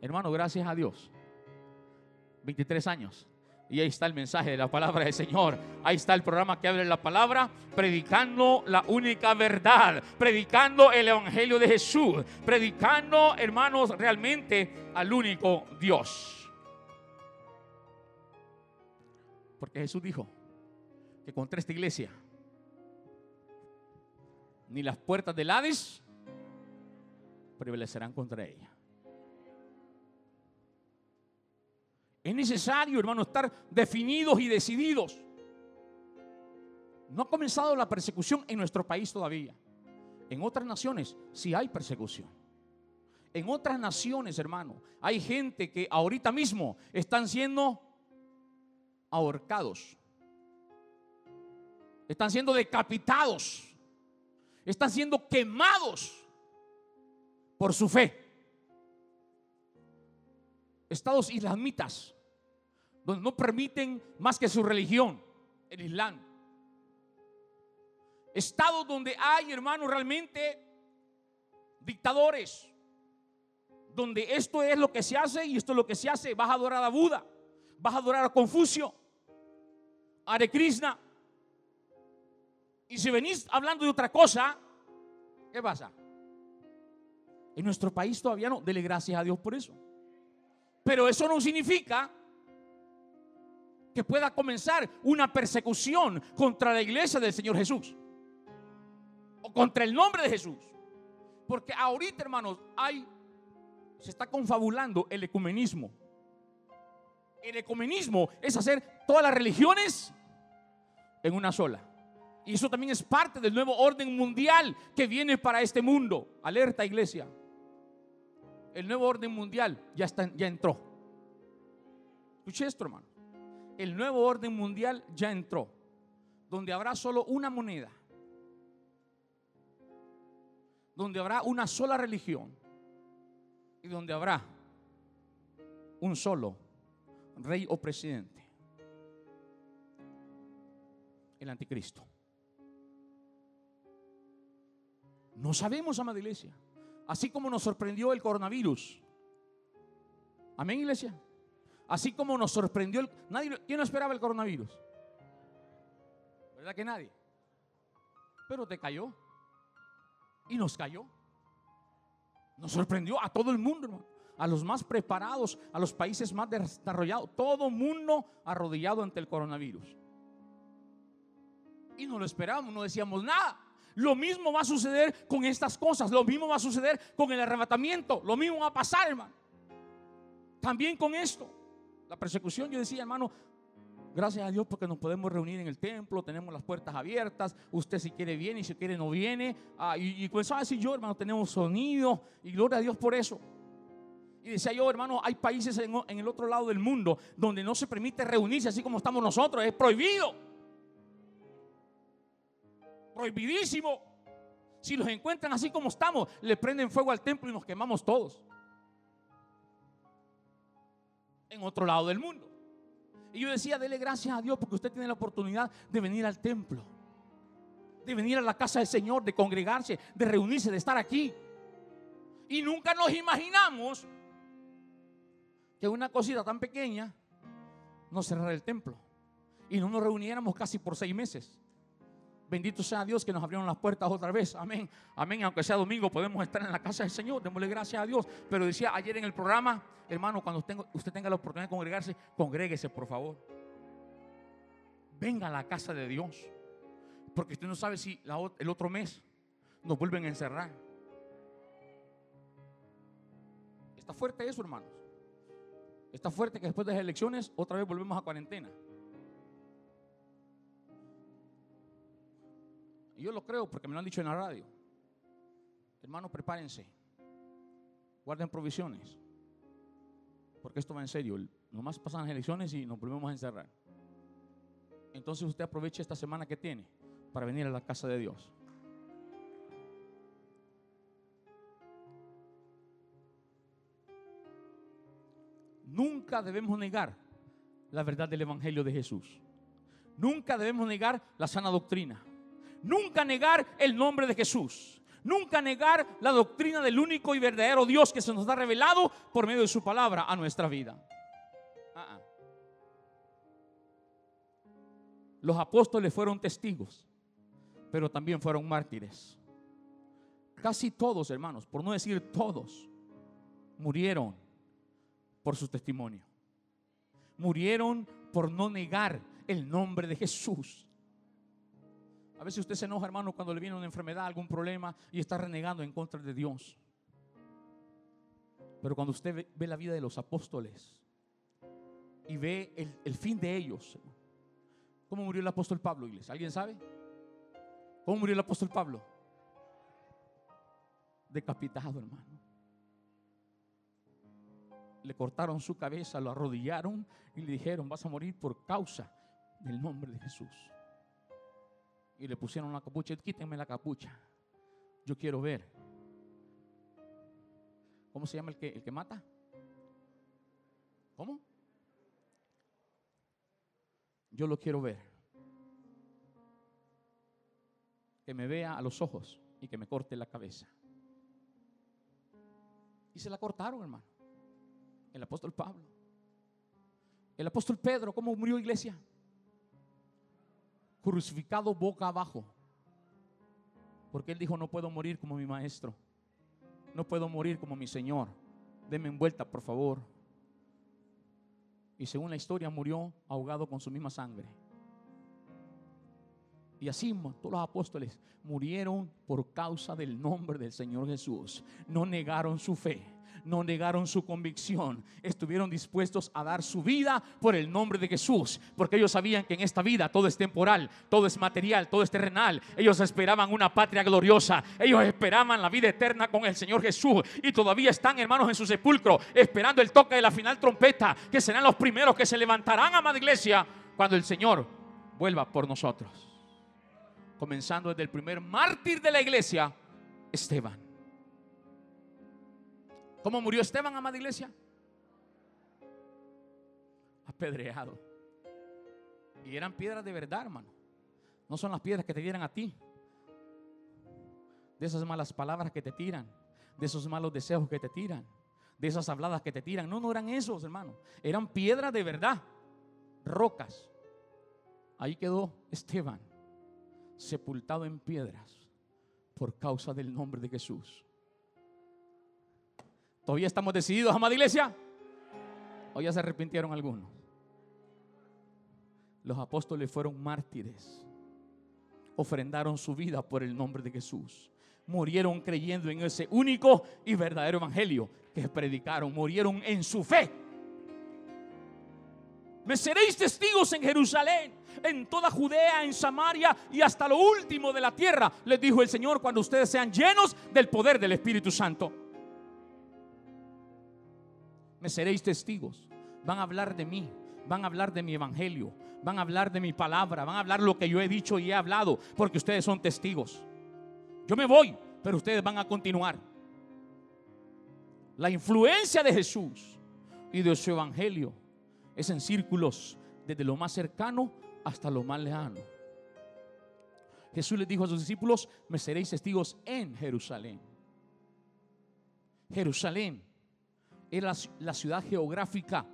Hermano, gracias a Dios. 23 años. Y ahí está el mensaje de la palabra del Señor. Ahí está el programa que abre la palabra, predicando la única verdad, predicando el Evangelio de Jesús, predicando, hermanos, realmente al único Dios. Porque Jesús dijo que contra esta iglesia ni las puertas del Hades prevalecerán contra ella. Es necesario, hermano, estar definidos y decididos. No ha comenzado la persecución en nuestro país todavía. En otras naciones sí hay persecución. En otras naciones, hermano, hay gente que ahorita mismo están siendo ahorcados. Están siendo decapitados. Están siendo quemados por su fe. Estados islamitas, donde no permiten más que su religión, el Islam. Estados donde hay, hermanos, realmente dictadores, donde esto es lo que se hace y esto es lo que se hace. Vas a adorar a Buda, vas a adorar a Confucio, Hare Krishna. Y si venís hablando de otra cosa, ¿qué pasa? En nuestro país todavía no. Dele gracias a Dios por eso. Pero eso no significa que pueda comenzar una persecución contra la iglesia del Señor Jesús. O contra el nombre de Jesús. Porque ahorita, hermanos, hay, se está confabulando el ecumenismo. El ecumenismo es hacer todas las religiones en una sola. Y eso también es parte del nuevo orden mundial que viene para este mundo. Alerta, iglesia. El nuevo orden mundial ya, está, ya entró. Escuche esto, hermano. El nuevo orden mundial ya entró. Donde habrá solo una moneda. Donde habrá una sola religión. Y donde habrá un solo rey o presidente. el anticristo. No sabemos, amada iglesia. Así como nos sorprendió el coronavirus. Amén, iglesia. Así como nos sorprendió el... Nadie, ¿Quién no esperaba el coronavirus? ¿Verdad que nadie? Pero te cayó. Y nos cayó. Nos sorprendió a todo el mundo, hermano. A los más preparados, a los países más desarrollados. Todo mundo arrodillado ante el coronavirus. Y no lo esperábamos, no decíamos nada. Lo mismo va a suceder con estas cosas. Lo mismo va a suceder con el arrebatamiento. Lo mismo va a pasar, hermano. También con esto. La persecución, yo decía, hermano, gracias a Dios porque nos podemos reunir en el templo, tenemos las puertas abiertas. Usted si quiere viene y si quiere no viene. Ah, y, y decir yo, hermano, tenemos sonido. Y gloria a Dios por eso. Y decía yo, hermano, hay países en el otro lado del mundo donde no se permite reunirse así como estamos nosotros. Es prohibido prohibidísimo. Si los encuentran así como estamos, le prenden fuego al templo y nos quemamos todos. En otro lado del mundo. Y yo decía, dele gracias a Dios porque usted tiene la oportunidad de venir al templo, de venir a la casa del Señor, de congregarse, de reunirse, de estar aquí. Y nunca nos imaginamos que una cosita tan pequeña nos cerrara el templo y no nos reuniéramos casi por seis meses. Bendito sea Dios que nos abrieron las puertas otra vez. Amén. Amén. Aunque sea domingo, podemos estar en la casa del Señor. Démosle gracias a Dios. Pero decía ayer en el programa, hermano, cuando usted tenga la oportunidad de congregarse, congréguese, por favor. Venga a la casa de Dios. Porque usted no sabe si el otro mes nos vuelven a encerrar. Está fuerte eso, hermanos. Está fuerte que después de las elecciones otra vez volvemos a cuarentena. Y yo lo creo porque me lo han dicho en la radio. Hermanos, prepárense. Guarden provisiones. Porque esto va en serio. Nomás pasan las elecciones y nos volvemos a encerrar. Entonces usted aproveche esta semana que tiene para venir a la casa de Dios. Nunca debemos negar la verdad del Evangelio de Jesús. Nunca debemos negar la sana doctrina. Nunca negar el nombre de Jesús. Nunca negar la doctrina del único y verdadero Dios que se nos ha revelado por medio de su palabra a nuestra vida. Ah, ah. Los apóstoles fueron testigos, pero también fueron mártires. Casi todos, hermanos, por no decir todos, murieron por su testimonio. Murieron por no negar el nombre de Jesús. A veces usted se enoja, hermano, cuando le viene una enfermedad, algún problema y está renegando en contra de Dios. Pero cuando usted ve, la vida de los apóstoles y ve el, el fin de ellos, ¿cómo murió el apóstol Pablo, iglesia? ¿Alguien sabe? ¿Cómo murió el apóstol Pablo? Decapitado, hermano. Le cortaron su cabeza, lo arrodillaron y le dijeron, vas a morir por causa del nombre de Jesús y le pusieron la capucha. Quítenme la capucha. Yo quiero ver. ¿Cómo se llama el que, el que mata? ¿Cómo? Yo lo quiero ver. Que me vea a los ojos y que me corte la cabeza. Y se la cortaron, hermano. El apóstol Pablo. El apóstol Pedro, ¿cómo murió iglesia? Crucificado boca abajo. Porque él dijo, no puedo morir como mi maestro. No puedo morir como mi Señor. Deme envuelta, por favor. Y según la historia murió ahogado con su misma sangre. Y así todos los apóstoles murieron por causa del nombre del Señor Jesús. No negaron su fe no negaron su convicción, estuvieron dispuestos a dar su vida por el nombre de Jesús, porque ellos sabían que en esta vida todo es temporal, todo es material, todo es terrenal. Ellos esperaban una patria gloriosa, ellos esperaban la vida eterna con el Señor Jesús y todavía están hermanos en su sepulcro, esperando el toque de la final trompeta, que serán los primeros que se levantarán, amada iglesia, cuando el Señor vuelva por nosotros. Comenzando desde el primer mártir de la iglesia, Esteban. ¿Cómo murió Esteban, amada iglesia? Apedreado. Y eran piedras de verdad, hermano. No son las piedras que te tiran a ti. De esas malas palabras que te tiran. De esos malos deseos que te tiran. De esas habladas que te tiran. No, no eran esos, hermano. Eran piedras de verdad. Rocas. Ahí quedó Esteban, sepultado en piedras por causa del nombre de Jesús. ¿Todavía estamos decididos, amada iglesia? ¿O ya se arrepintieron algunos? Los apóstoles fueron mártires. Ofrendaron su vida por el nombre de Jesús. Murieron creyendo en ese único y verdadero evangelio que predicaron. Murieron en su fe. Me seréis testigos en Jerusalén, en toda Judea, en Samaria y hasta lo último de la tierra, les dijo el Señor, cuando ustedes sean llenos del poder del Espíritu Santo. Me seréis testigos. Van a hablar de mí, van a hablar de mi evangelio, van a hablar de mi palabra, van a hablar lo que yo he dicho y he hablado, porque ustedes son testigos. Yo me voy, pero ustedes van a continuar. La influencia de Jesús y de su evangelio es en círculos desde lo más cercano hasta lo más lejano. Jesús les dijo a sus discípulos, me seréis testigos en Jerusalén. Jerusalén era la ciudad geográfica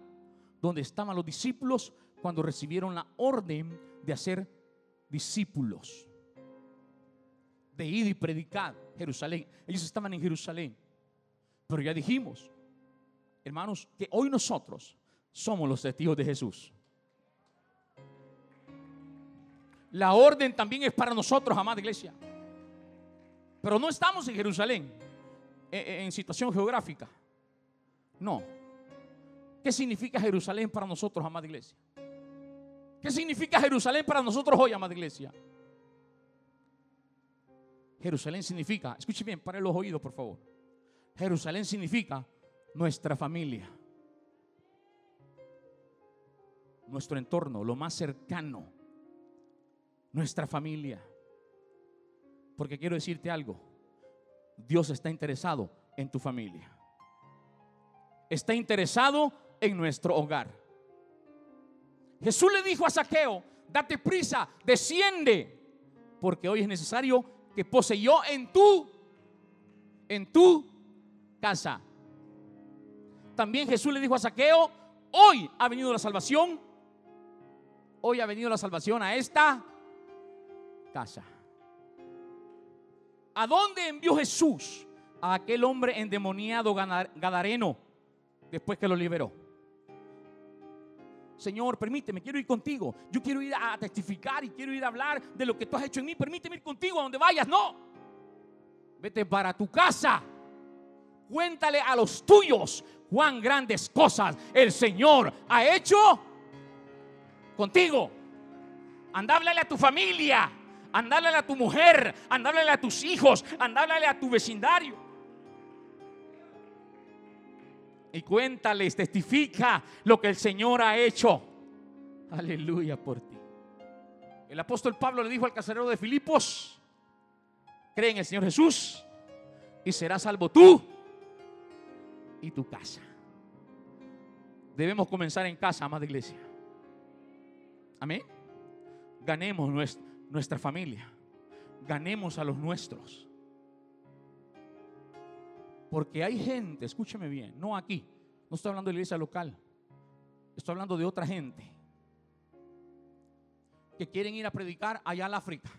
donde estaban los discípulos cuando recibieron la orden de hacer discípulos, de ir y predicar Jerusalén. Ellos estaban en Jerusalén. Pero ya dijimos, hermanos, que hoy nosotros somos los testigos de Jesús. La orden también es para nosotros, amada iglesia. Pero no estamos en Jerusalén, en, situación geográfica. No. ¿Qué significa Jerusalén para nosotros, amada iglesia? ¿Qué significa Jerusalén para nosotros hoy, amada iglesia? Jerusalén significa, escuche bien, para los oídos, por favor. Jerusalén significa nuestra familia, nuestro entorno, lo más cercano nuestra familia. Porque quiero decirte algo, Dios está interesado en tu familia. Está interesado en nuestro hogar. Jesús le dijo a Saqueo, date prisa, desciende, porque hoy es necesario que poseyó en tu, en tu casa. También Jesús le dijo a Saqueo, hoy ha venido la salvación, hoy ha venido la salvación a esta casa. ¿A dónde envió Jesús a aquel hombre endemoniado gadareno después que lo liberó? Señor, permíteme, quiero ir contigo. Yo quiero ir a testificar y quiero ir a hablar de lo que tú has hecho en mí. Permíteme ir contigo a donde vayas. No. Vete para tu casa. Cuéntale a los tuyos cuán grandes cosas el Señor ha hecho contigo. Anda, a tu familia. Andale a tu mujer, andale a tus hijos, andale a tu vecindario. Y cuéntales, testifica lo que el Señor ha hecho. Aleluya por ti. El apóstol Pablo le dijo al caserero de Filipos, cree en el Señor Jesús y serás salvo tú y tu casa. Debemos comenzar en casa, amada iglesia. Amén. Ganemos nuestra familia. Ganemos a los nuestros. Porque hay gente, escúcheme bien, no aquí, no estoy hablando de la iglesia local, estoy hablando de otra gente que quieren ir a predicar allá al África.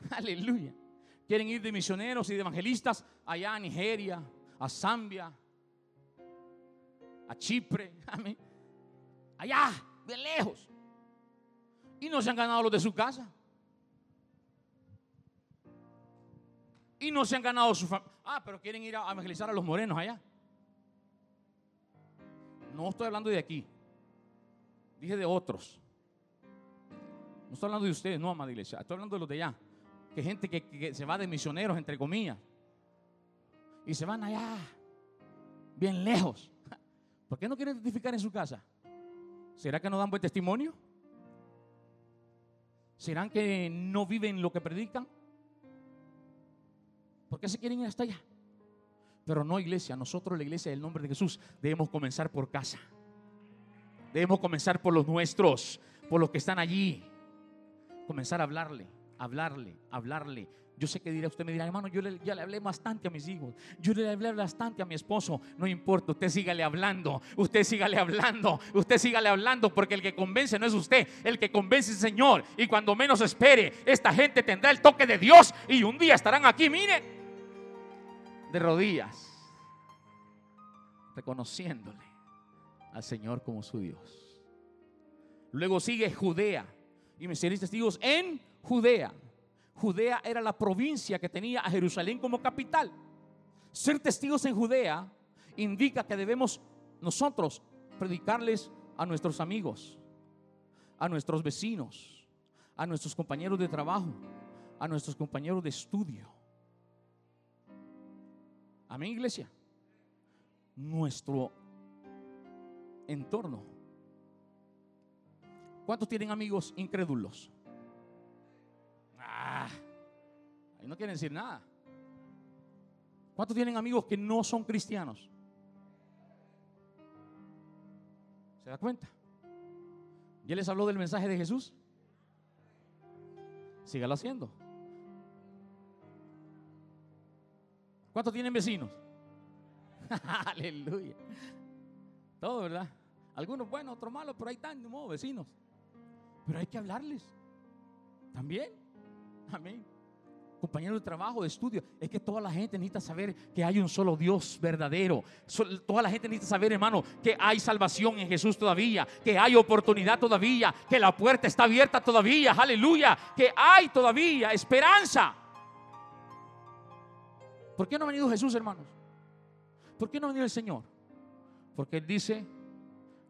Aleluya. Quieren ir de misioneros y de evangelistas allá a Nigeria, a Zambia, a Chipre, allá, de lejos y no se han ganado los de su casa. Y no se han ganado su familia. Ah, pero quieren ir a evangelizar a los morenos allá. No estoy hablando de aquí. Dije de otros. No estoy hablando de ustedes, no, amada iglesia. Estoy hablando de los de allá. Que gente que, que se va de misioneros, entre comillas. Y se van allá, bien lejos. ¿Por qué no quieren testificar en su casa? ¿Será que no dan buen testimonio? ¿Serán que no viven lo que predican? ¿Por qué se quieren ir hasta allá? Pero no iglesia, nosotros la iglesia del nombre de Jesús debemos comenzar por casa. Debemos comenzar por los nuestros, por los que están allí. comenzar a hablarle, hablarle, hablarle. Yo sé que dirá usted me dirá, hermano, yo ya le hablé bastante a mis hijos, yo le hablé bastante a mi esposo. No importa, usted sígale hablando, usted sígale hablando, usted sígale hablando, porque el que convence no es usted, el que convence es el Señor. Y cuando menos espere, esta gente tendrá el toque de Dios y un día estarán aquí, mire, de rodillas, reconociéndole al Señor como su Dios. Luego sigue Judea y seréis testigos en Judea. Judea era la provincia que tenía a Jerusalén como capital. Ser testigos en Judea indica que debemos nosotros predicarles a nuestros amigos, a nuestros vecinos, a nuestros compañeros de trabajo, a nuestros compañeros de estudio. Amén, iglesia. Nuestro entorno. ¿Cuántos tienen amigos incrédulos? No quieren decir nada. ¿Cuántos tienen amigos que no son cristianos? ¿Se da cuenta? ¿Ya les habló del mensaje de Jesús? Sígalo haciendo. ¿Cuántos tienen vecinos? Aleluya. Todo, ¿verdad? Algunos buenos, otros malos, pero ahí están, de modo, vecinos. Pero hay que hablarles. También. Amén. Compañeros de trabajo, de estudio. Es que toda la gente necesita saber que hay un solo Dios verdadero. Toda la gente necesita saber, hermano, que hay salvación en Jesús todavía. Que hay oportunidad todavía. Que la puerta está abierta todavía. Aleluya. Que hay todavía esperanza. ¿Por qué no ha venido Jesús, hermanos? ¿Por qué no ha venido el Señor? Porque Él dice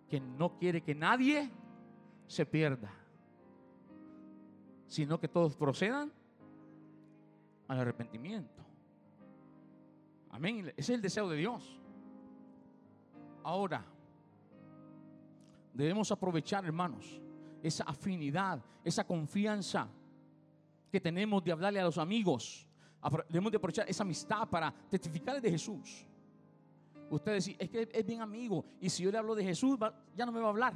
que no quiere que nadie se pierda sino que todos procedan al arrepentimiento. Amén. Ese es el deseo de Dios. Ahora, debemos aprovechar, hermanos, esa afinidad, esa confianza que tenemos de hablarle a los amigos. Debemos de aprovechar esa amistad para testificarles de Jesús. Usted dice, es que es bien amigo. Y si yo le hablo de Jesús, ya no me va a hablar.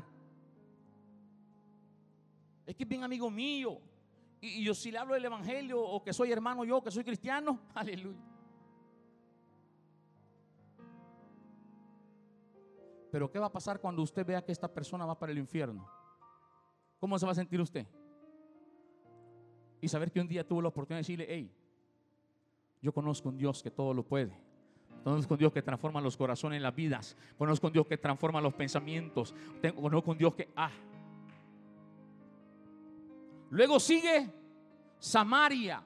Es que es bien amigo mío. Y, yo si le hablo del Evangelio o que soy hermano yo, que soy cristiano, aleluya. Pero ¿qué va a pasar cuando usted vea que esta persona va para el infierno? ¿Cómo se va a sentir usted? Y saber que un día tuvo la oportunidad de decirle, hey, yo conozco un Dios que todo lo puede. Conozco un Dios que transforma los corazones en las vidas. Conozco un Dios que transforma los pensamientos. Conozco un Dios que, ah, Luego sigue Samaria.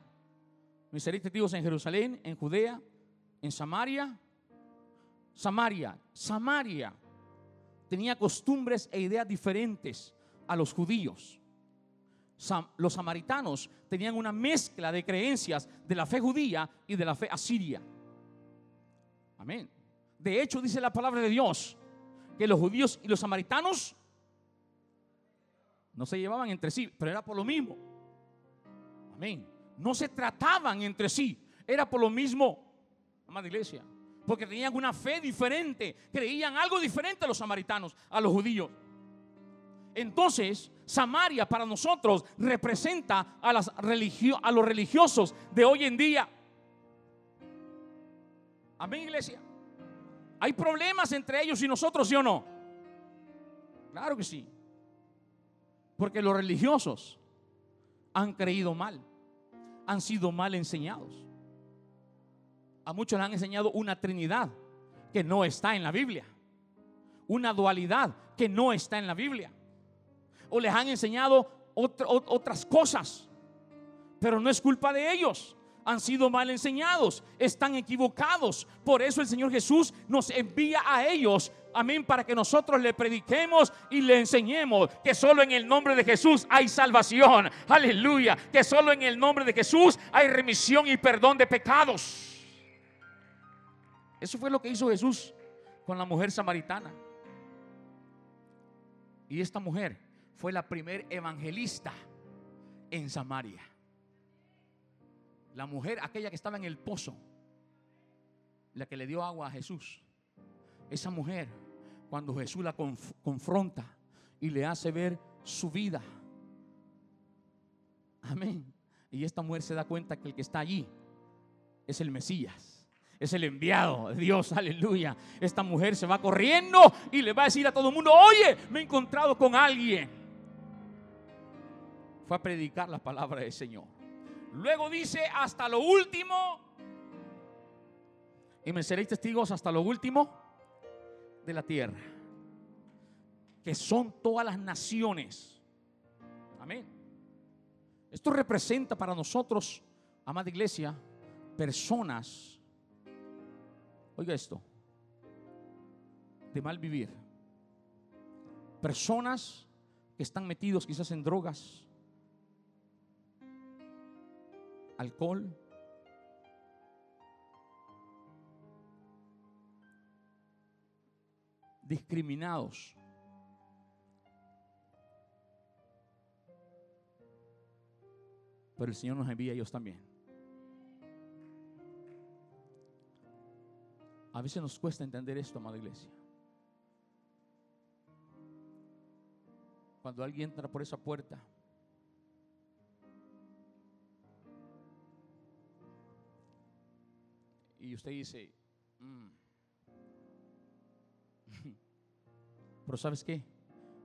Mis testigos en Jerusalén, en Judea, en Samaria. Samaria. Samaria tenía costumbres e ideas diferentes a los judíos. los samaritanos tenían una mezcla de creencias de la fe judía y de la fe asiria. Amén. De hecho, dice la palabra de Dios que los judíos y los samaritanos no se llevaban entre sí, pero era por lo mismo. Amén. No se trataban entre sí, era por lo mismo, amada iglesia. Porque tenían una fe diferente, creían algo diferente a los samaritanos, a los judíos. Entonces, Samaria para nosotros representa a, a los religiosos de hoy en día. Amén, iglesia. ¿Hay problemas entre ellos y nosotros, sí o no? Claro que sí. Porque los religiosos han creído mal, han sido mal enseñados. A muchos les han enseñado una trinidad que no está en la Biblia, una dualidad que no está en la Biblia. O les han enseñado otras cosas, pero no es culpa de ellos. Han sido mal enseñados, están equivocados. Por eso el Señor Jesús nos envía a ellos amén, para que nosotros le prediquemos y le enseñemos que solo en el nombre de Jesús hay salvación. Aleluya. Que solo en el nombre de Jesús hay remisión y perdón de pecados. Eso fue lo que hizo Jesús con la mujer samaritana. Y esta mujer fue la primer evangelista en Samaria. La mujer, aquella que estaba en el pozo, la que le dio agua a Jesús. Esa mujer cuando Jesús la confronta y le hace ver su vida. Amén. Y esta mujer se da cuenta que el que está allí es el Mesías. Es el enviado de Dios, aleluya. Esta mujer se va corriendo y le va a decir a todo el mundo, oye, me he encontrado con alguien. Fue a predicar la palabra del Señor. Luego dice, hasta lo último, y me seréis testigos hasta lo último de la tierra, que son todas las naciones. Amén. Esto representa para nosotros, amada iglesia, personas, oiga esto, de mal vivir. Personas que están metidos quizás en drogas, alcohol, discriminados. Pero el Señor nos envía a ellos también. A veces nos cuesta entender esto, amada iglesia. Cuando alguien entra por esa puerta, y usted dice, mm". Pero ¿sabes qué?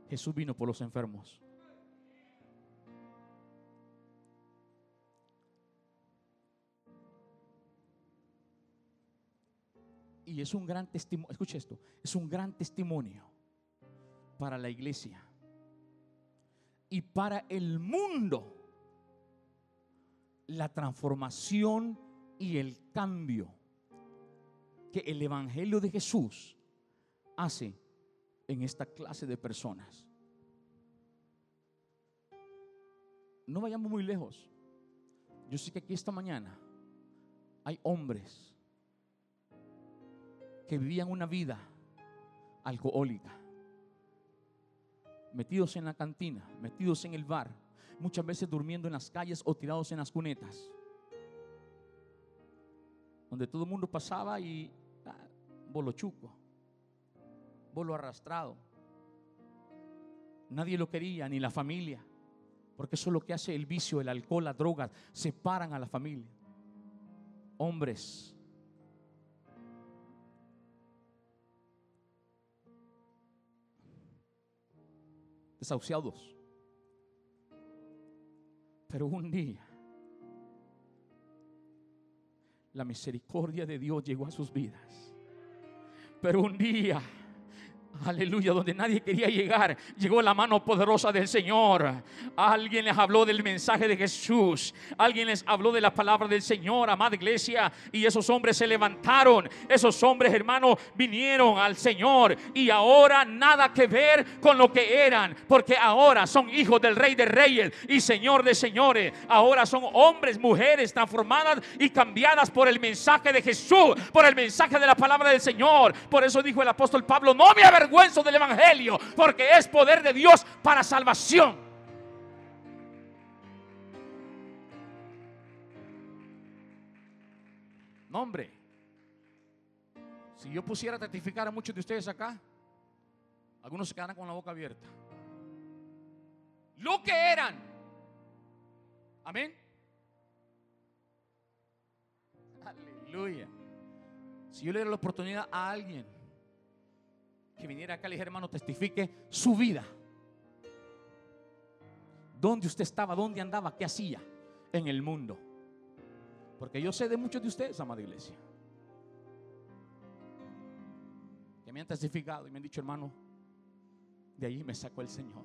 Jesús vino por los enfermos. Y es un gran testimonio, escuche esto, es un gran testimonio para la iglesia y para el mundo la transformación y el cambio que el Evangelio de Jesús hace en esta clase de personas. No vayamos muy lejos. Yo sé que aquí esta mañana hay hombres que vivían una vida alcohólica, metidos en la cantina, metidos en el bar, muchas veces durmiendo en las calles o tirados en las cunetas, donde todo el mundo pasaba y ah, bolo chuco, bolo arrastrado. Nadie lo quería, ni la familia, porque eso es lo que hace el vicio, el alcohol, las drogas, separan a la familia. Hombres desahuciados. Pero un día, la misericordia de Dios llegó a sus vidas. Pero un día Aleluya, donde nadie quería llegar, llegó la mano poderosa del Señor. Alguien les habló del mensaje de Jesús. Alguien les habló de la palabra del Señor, amada iglesia. Y esos hombres se levantaron. Esos hombres, hermanos, vinieron al Señor. Y ahora nada que ver con lo que eran. Porque ahora son hijos del Rey de Reyes y Señor de Señores. Ahora son hombres, mujeres transformadas y cambiadas por el mensaje de Jesús. Por el mensaje de la palabra del Señor. Por eso dijo el apóstol Pablo, no me avergüenzo del Evangelio, porque es poder de Dios para salvación. No, hombre. Si yo pusiera a testificar a muchos de ustedes acá, algunos se quedarán con la boca abierta. Lo que eran. Amén. Aleluya. Si yo le diera la oportunidad a alguien que viniera acá y le dijera, hermano, testifique su vida. ¿Dónde usted estaba? ¿Dónde andaba? ¿Qué hacía en el mundo? Porque yo sé de muchos de ustedes, amada iglesia, que me han testificado y me han dicho, hermano, de ahí me sacó el Señor.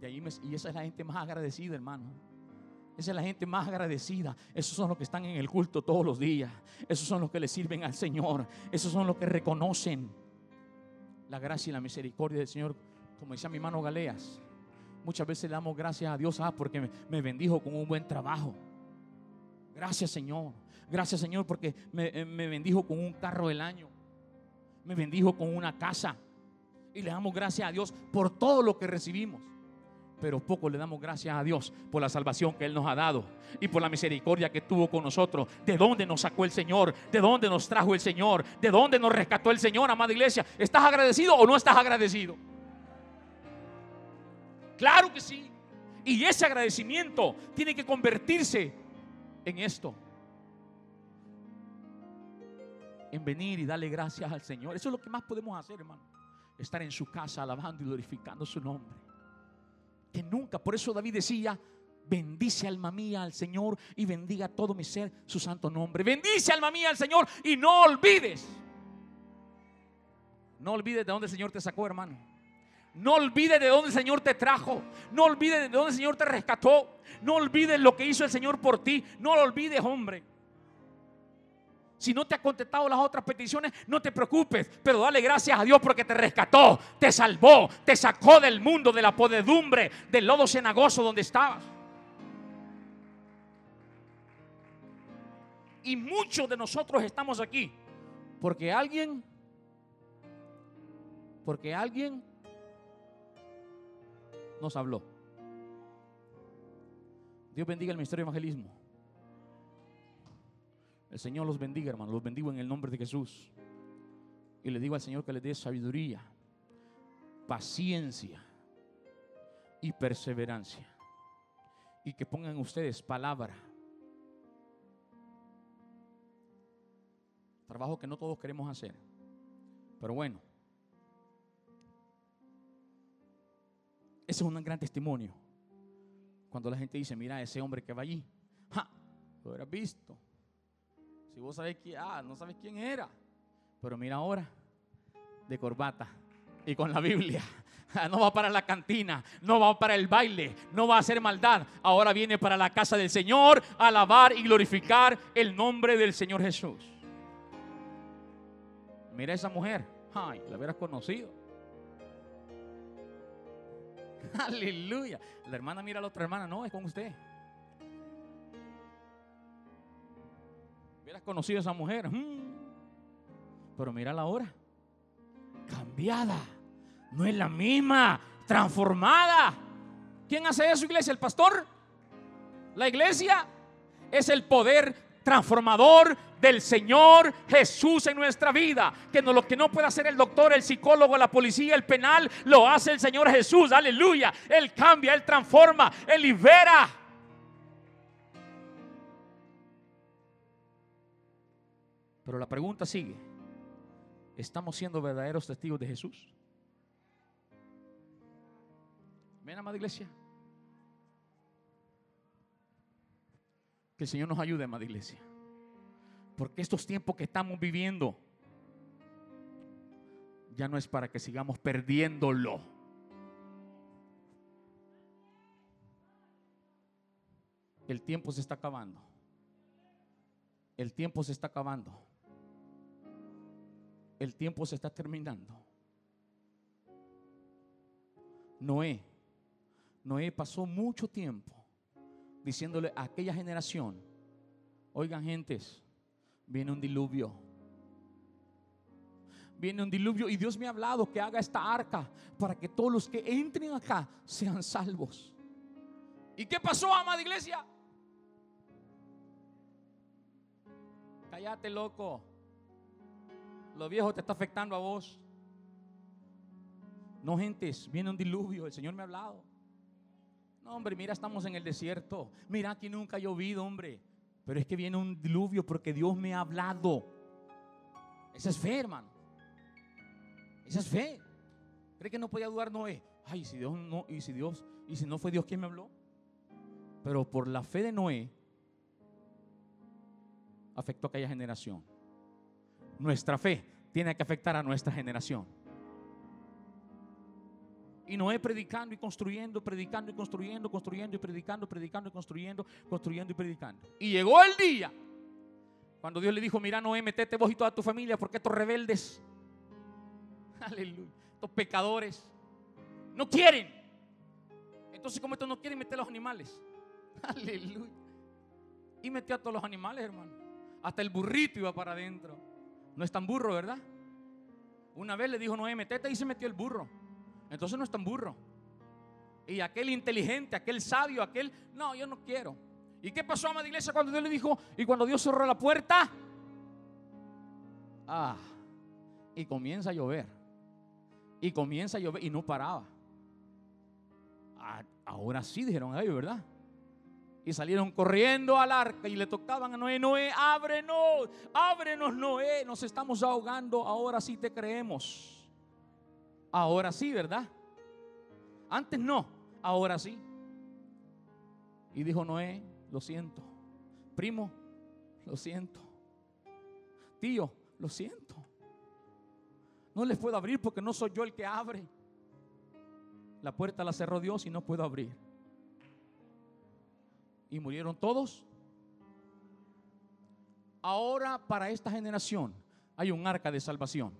De ahí y esa es la gente más agradecida, hermano. Esa es la gente más agradecida. Esos son los que están en el culto todos los días. Esos son los que le sirven al Señor. Esos son los que reconocen la gracia y la misericordia del Señor. Como decía mi hermano Galeas, muchas veces le damos gracias a Dios ah, porque me, bendijo con un buen trabajo. Gracias Señor. Gracias Señor porque eh, me bendijo con un carro del año. Me bendijo con una casa. Y le damos gracias a Dios por todo lo que recibimos pero poco le damos gracias a Dios por la salvación que Él nos ha dado y por la misericordia que tuvo con nosotros. ¿De dónde nos sacó el Señor? ¿De dónde nos trajo el Señor? ¿De dónde nos rescató el Señor, amada iglesia? ¿Estás agradecido o no estás agradecido? Claro que sí. Y ese agradecimiento tiene que convertirse en esto. En venir y darle gracias al Señor. Eso es lo que más podemos hacer, hermano. Estar en su casa alabando y glorificando su nombre. Que nunca, por eso David decía, bendice alma mía al Señor y bendiga todo mi ser su santo nombre. Bendice alma mía al Señor y no olvides. No olvides de dónde el Señor te sacó, hermano. No olvides de dónde el Señor te trajo. No olvides de dónde el Señor te rescató. No olvides lo que hizo el Señor por ti. No lo olvides, hombre. Si no te ha contestado las otras peticiones, no te preocupes, pero dale gracias a Dios porque te rescató, te salvó, te sacó del mundo, de la podedumbre, del lodo cenagoso donde estabas. Y muchos de nosotros estamos aquí porque alguien, porque alguien nos habló. Dios bendiga el ministerio de evangelismo. El Señor los bendiga, hermano. Los bendigo en el nombre de Jesús. Y le digo al Señor que les dé sabiduría, paciencia y perseverancia. Y que pongan ustedes palabra. Trabajo que no todos queremos hacer. Pero bueno. Ese es un gran testimonio. Cuando la gente dice, mira ese hombre que va allí. ¡Ja! Lo hubieras visto. Si vos sabés quién, ah, no sabes quién era. Pero mira ahora, de corbata y con la Biblia. No va para la cantina, no va para el baile, no va a hacer maldad. Ahora viene para la casa del Señor a alabar y glorificar el nombre del Señor Jesús. Mira esa mujer, ay, la hubieras conocido. Aleluya. La hermana mira a la otra hermana, no, es con usted. Hubieras conocido a esa mujer. Mm. Pero mira ahora. Cambiada. No es la misma. Transformada. ¿Quién hace eso, iglesia? ¿El pastor? La iglesia es el poder transformador del Señor Jesús en nuestra vida. Que no, lo que no puede hacer el doctor, el psicólogo, la policía, el penal, lo hace el Señor Jesús. Aleluya. Él cambia, Él transforma, Él libera. Pero la pregunta sigue. ¿Estamos siendo verdaderos testigos de Jesús? Ven, amada iglesia. Que el Señor nos ayude, amada iglesia. Porque estos tiempos que estamos viviendo ya no es para que sigamos perdiéndolo. El tiempo se está acabando. El tiempo se está acabando. El tiempo se está terminando. Noé, Noé pasó mucho tiempo diciéndole a aquella generación, oigan gentes, viene un diluvio. Viene un diluvio y Dios me ha hablado que haga esta arca para que todos los que entren acá sean salvos. ¿Y qué pasó, amada iglesia? Cállate, loco. Lo viejo te está afectando a vos. No, gentes, viene un diluvio. El Señor me ha hablado. No, hombre, mira, estamos en el desierto. Mira, aquí nunca ha llovido, hombre. Pero es que viene un diluvio porque Dios me ha hablado. Esa es fe, hermano. Esa es fe. ¿Cree que no podía dudar Noé? Ay, si Dios no, y si Dios, y si no fue Dios quien me habló. Pero por la fe de Noé, afectó a aquella generación. Nuestra fe tiene que afectar a nuestra generación. Y Noé predicando y construyendo, predicando y construyendo, construyendo y predicando, predicando y construyendo, construyendo y predicando. Y llegó el día cuando Dios le dijo, mira Noé, metete vos y toda tu familia, porque estos rebeldes, aleluya, estos pecadores, no quieren. Entonces, como estos no quieren, meter los animales. Aleluya. Y metió a todos los animales, hermano. Hasta el burrito iba para adentro. No es tan burro, ¿verdad? Una vez le dijo Noé, metete y se metió el burro. Entonces no es tan burro. Y aquel inteligente, aquel sabio, aquel, no, yo no quiero. ¿Y qué pasó, amada iglesia, cuando Dios le dijo, y cuando Dios cerró la puerta? Ah, y comienza a llover. Y comienza a llover y no paraba. Ahora sí, dijeron ellos, ¿verdad? Y salieron corriendo al arca y le tocaban a Noé, Noé, ábrenos, ábrenos Noé, nos estamos ahogando, ahora sí te creemos. Ahora sí, ¿verdad? Antes no, ahora sí. Y dijo Noé, lo siento. Primo, lo siento. Tío, lo siento. No les puedo abrir porque no soy yo el que abre. La puerta la cerró Dios y no puedo abrir y murieron todos. Ahora para esta generación hay un arca de salvación.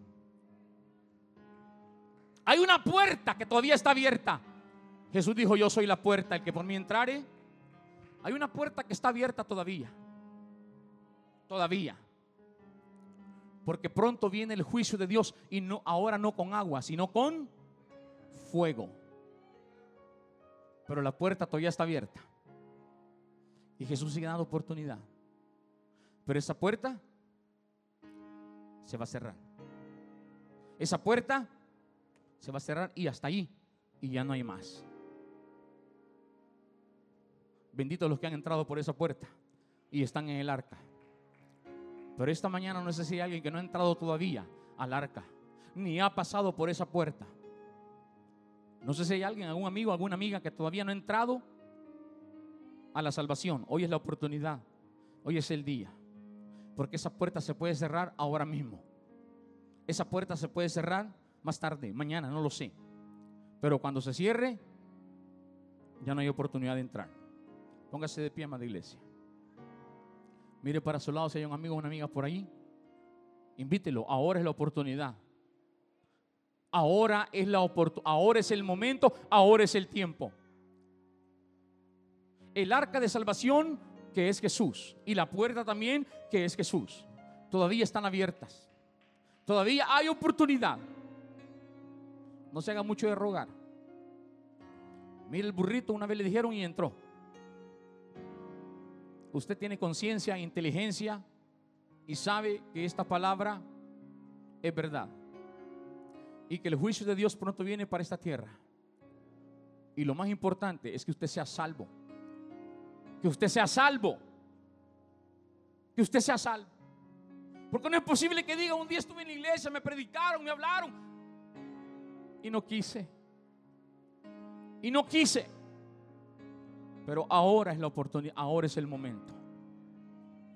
Hay una puerta que todavía está abierta. Jesús dijo, yo soy la puerta, el que por mí entrare. Hay una puerta que está abierta todavía. Todavía. Porque pronto viene el juicio de Dios y no ahora no con agua, sino con fuego. Pero la puerta todavía está abierta. Y Jesús sigue dando oportunidad. Pero esa puerta se va a cerrar. Esa puerta se va a cerrar y hasta ahí. Y ya no hay más. Benditos los que han entrado por esa puerta y están en el arca. Pero esta mañana no sé si hay alguien que no ha entrado todavía al arca, ni ha pasado por esa puerta. No sé si hay alguien, algún amigo, alguna amiga que todavía no ha entrado a la salvación. Hoy es la oportunidad. Hoy es el día. Porque esa puerta se puede cerrar ahora mismo. Esa puerta se puede cerrar más tarde, mañana, no lo sé. Pero cuando se cierre, ya no hay oportunidad de entrar. Póngase de pie, de iglesia. Mire para su lado si hay un amigo o una amiga por ahí. Invítelo. Ahora es la oportunidad. Ahora es la oportunidad. Ahora es el momento. Ahora es el tiempo el arca de salvación que es Jesús y la puerta también que es Jesús. Todavía están abiertas. Todavía hay oportunidad. No se haga mucho de rogar. Mire el burrito, una vez le dijeron y entró. Usted tiene conciencia, inteligencia y sabe que esta palabra es verdad. Y que el juicio de Dios pronto viene para esta tierra. Y lo más importante es que usted sea salvo que usted sea salvo. Que usted sea salvo. Porque no es posible que diga, un día estuve en la iglesia, me predicaron, me hablaron. Y no quise. Y no quise. Pero ahora es la oportunidad, ahora es el momento.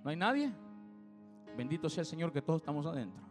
¿No hay nadie? Bendito sea el Señor que todos estamos adentro.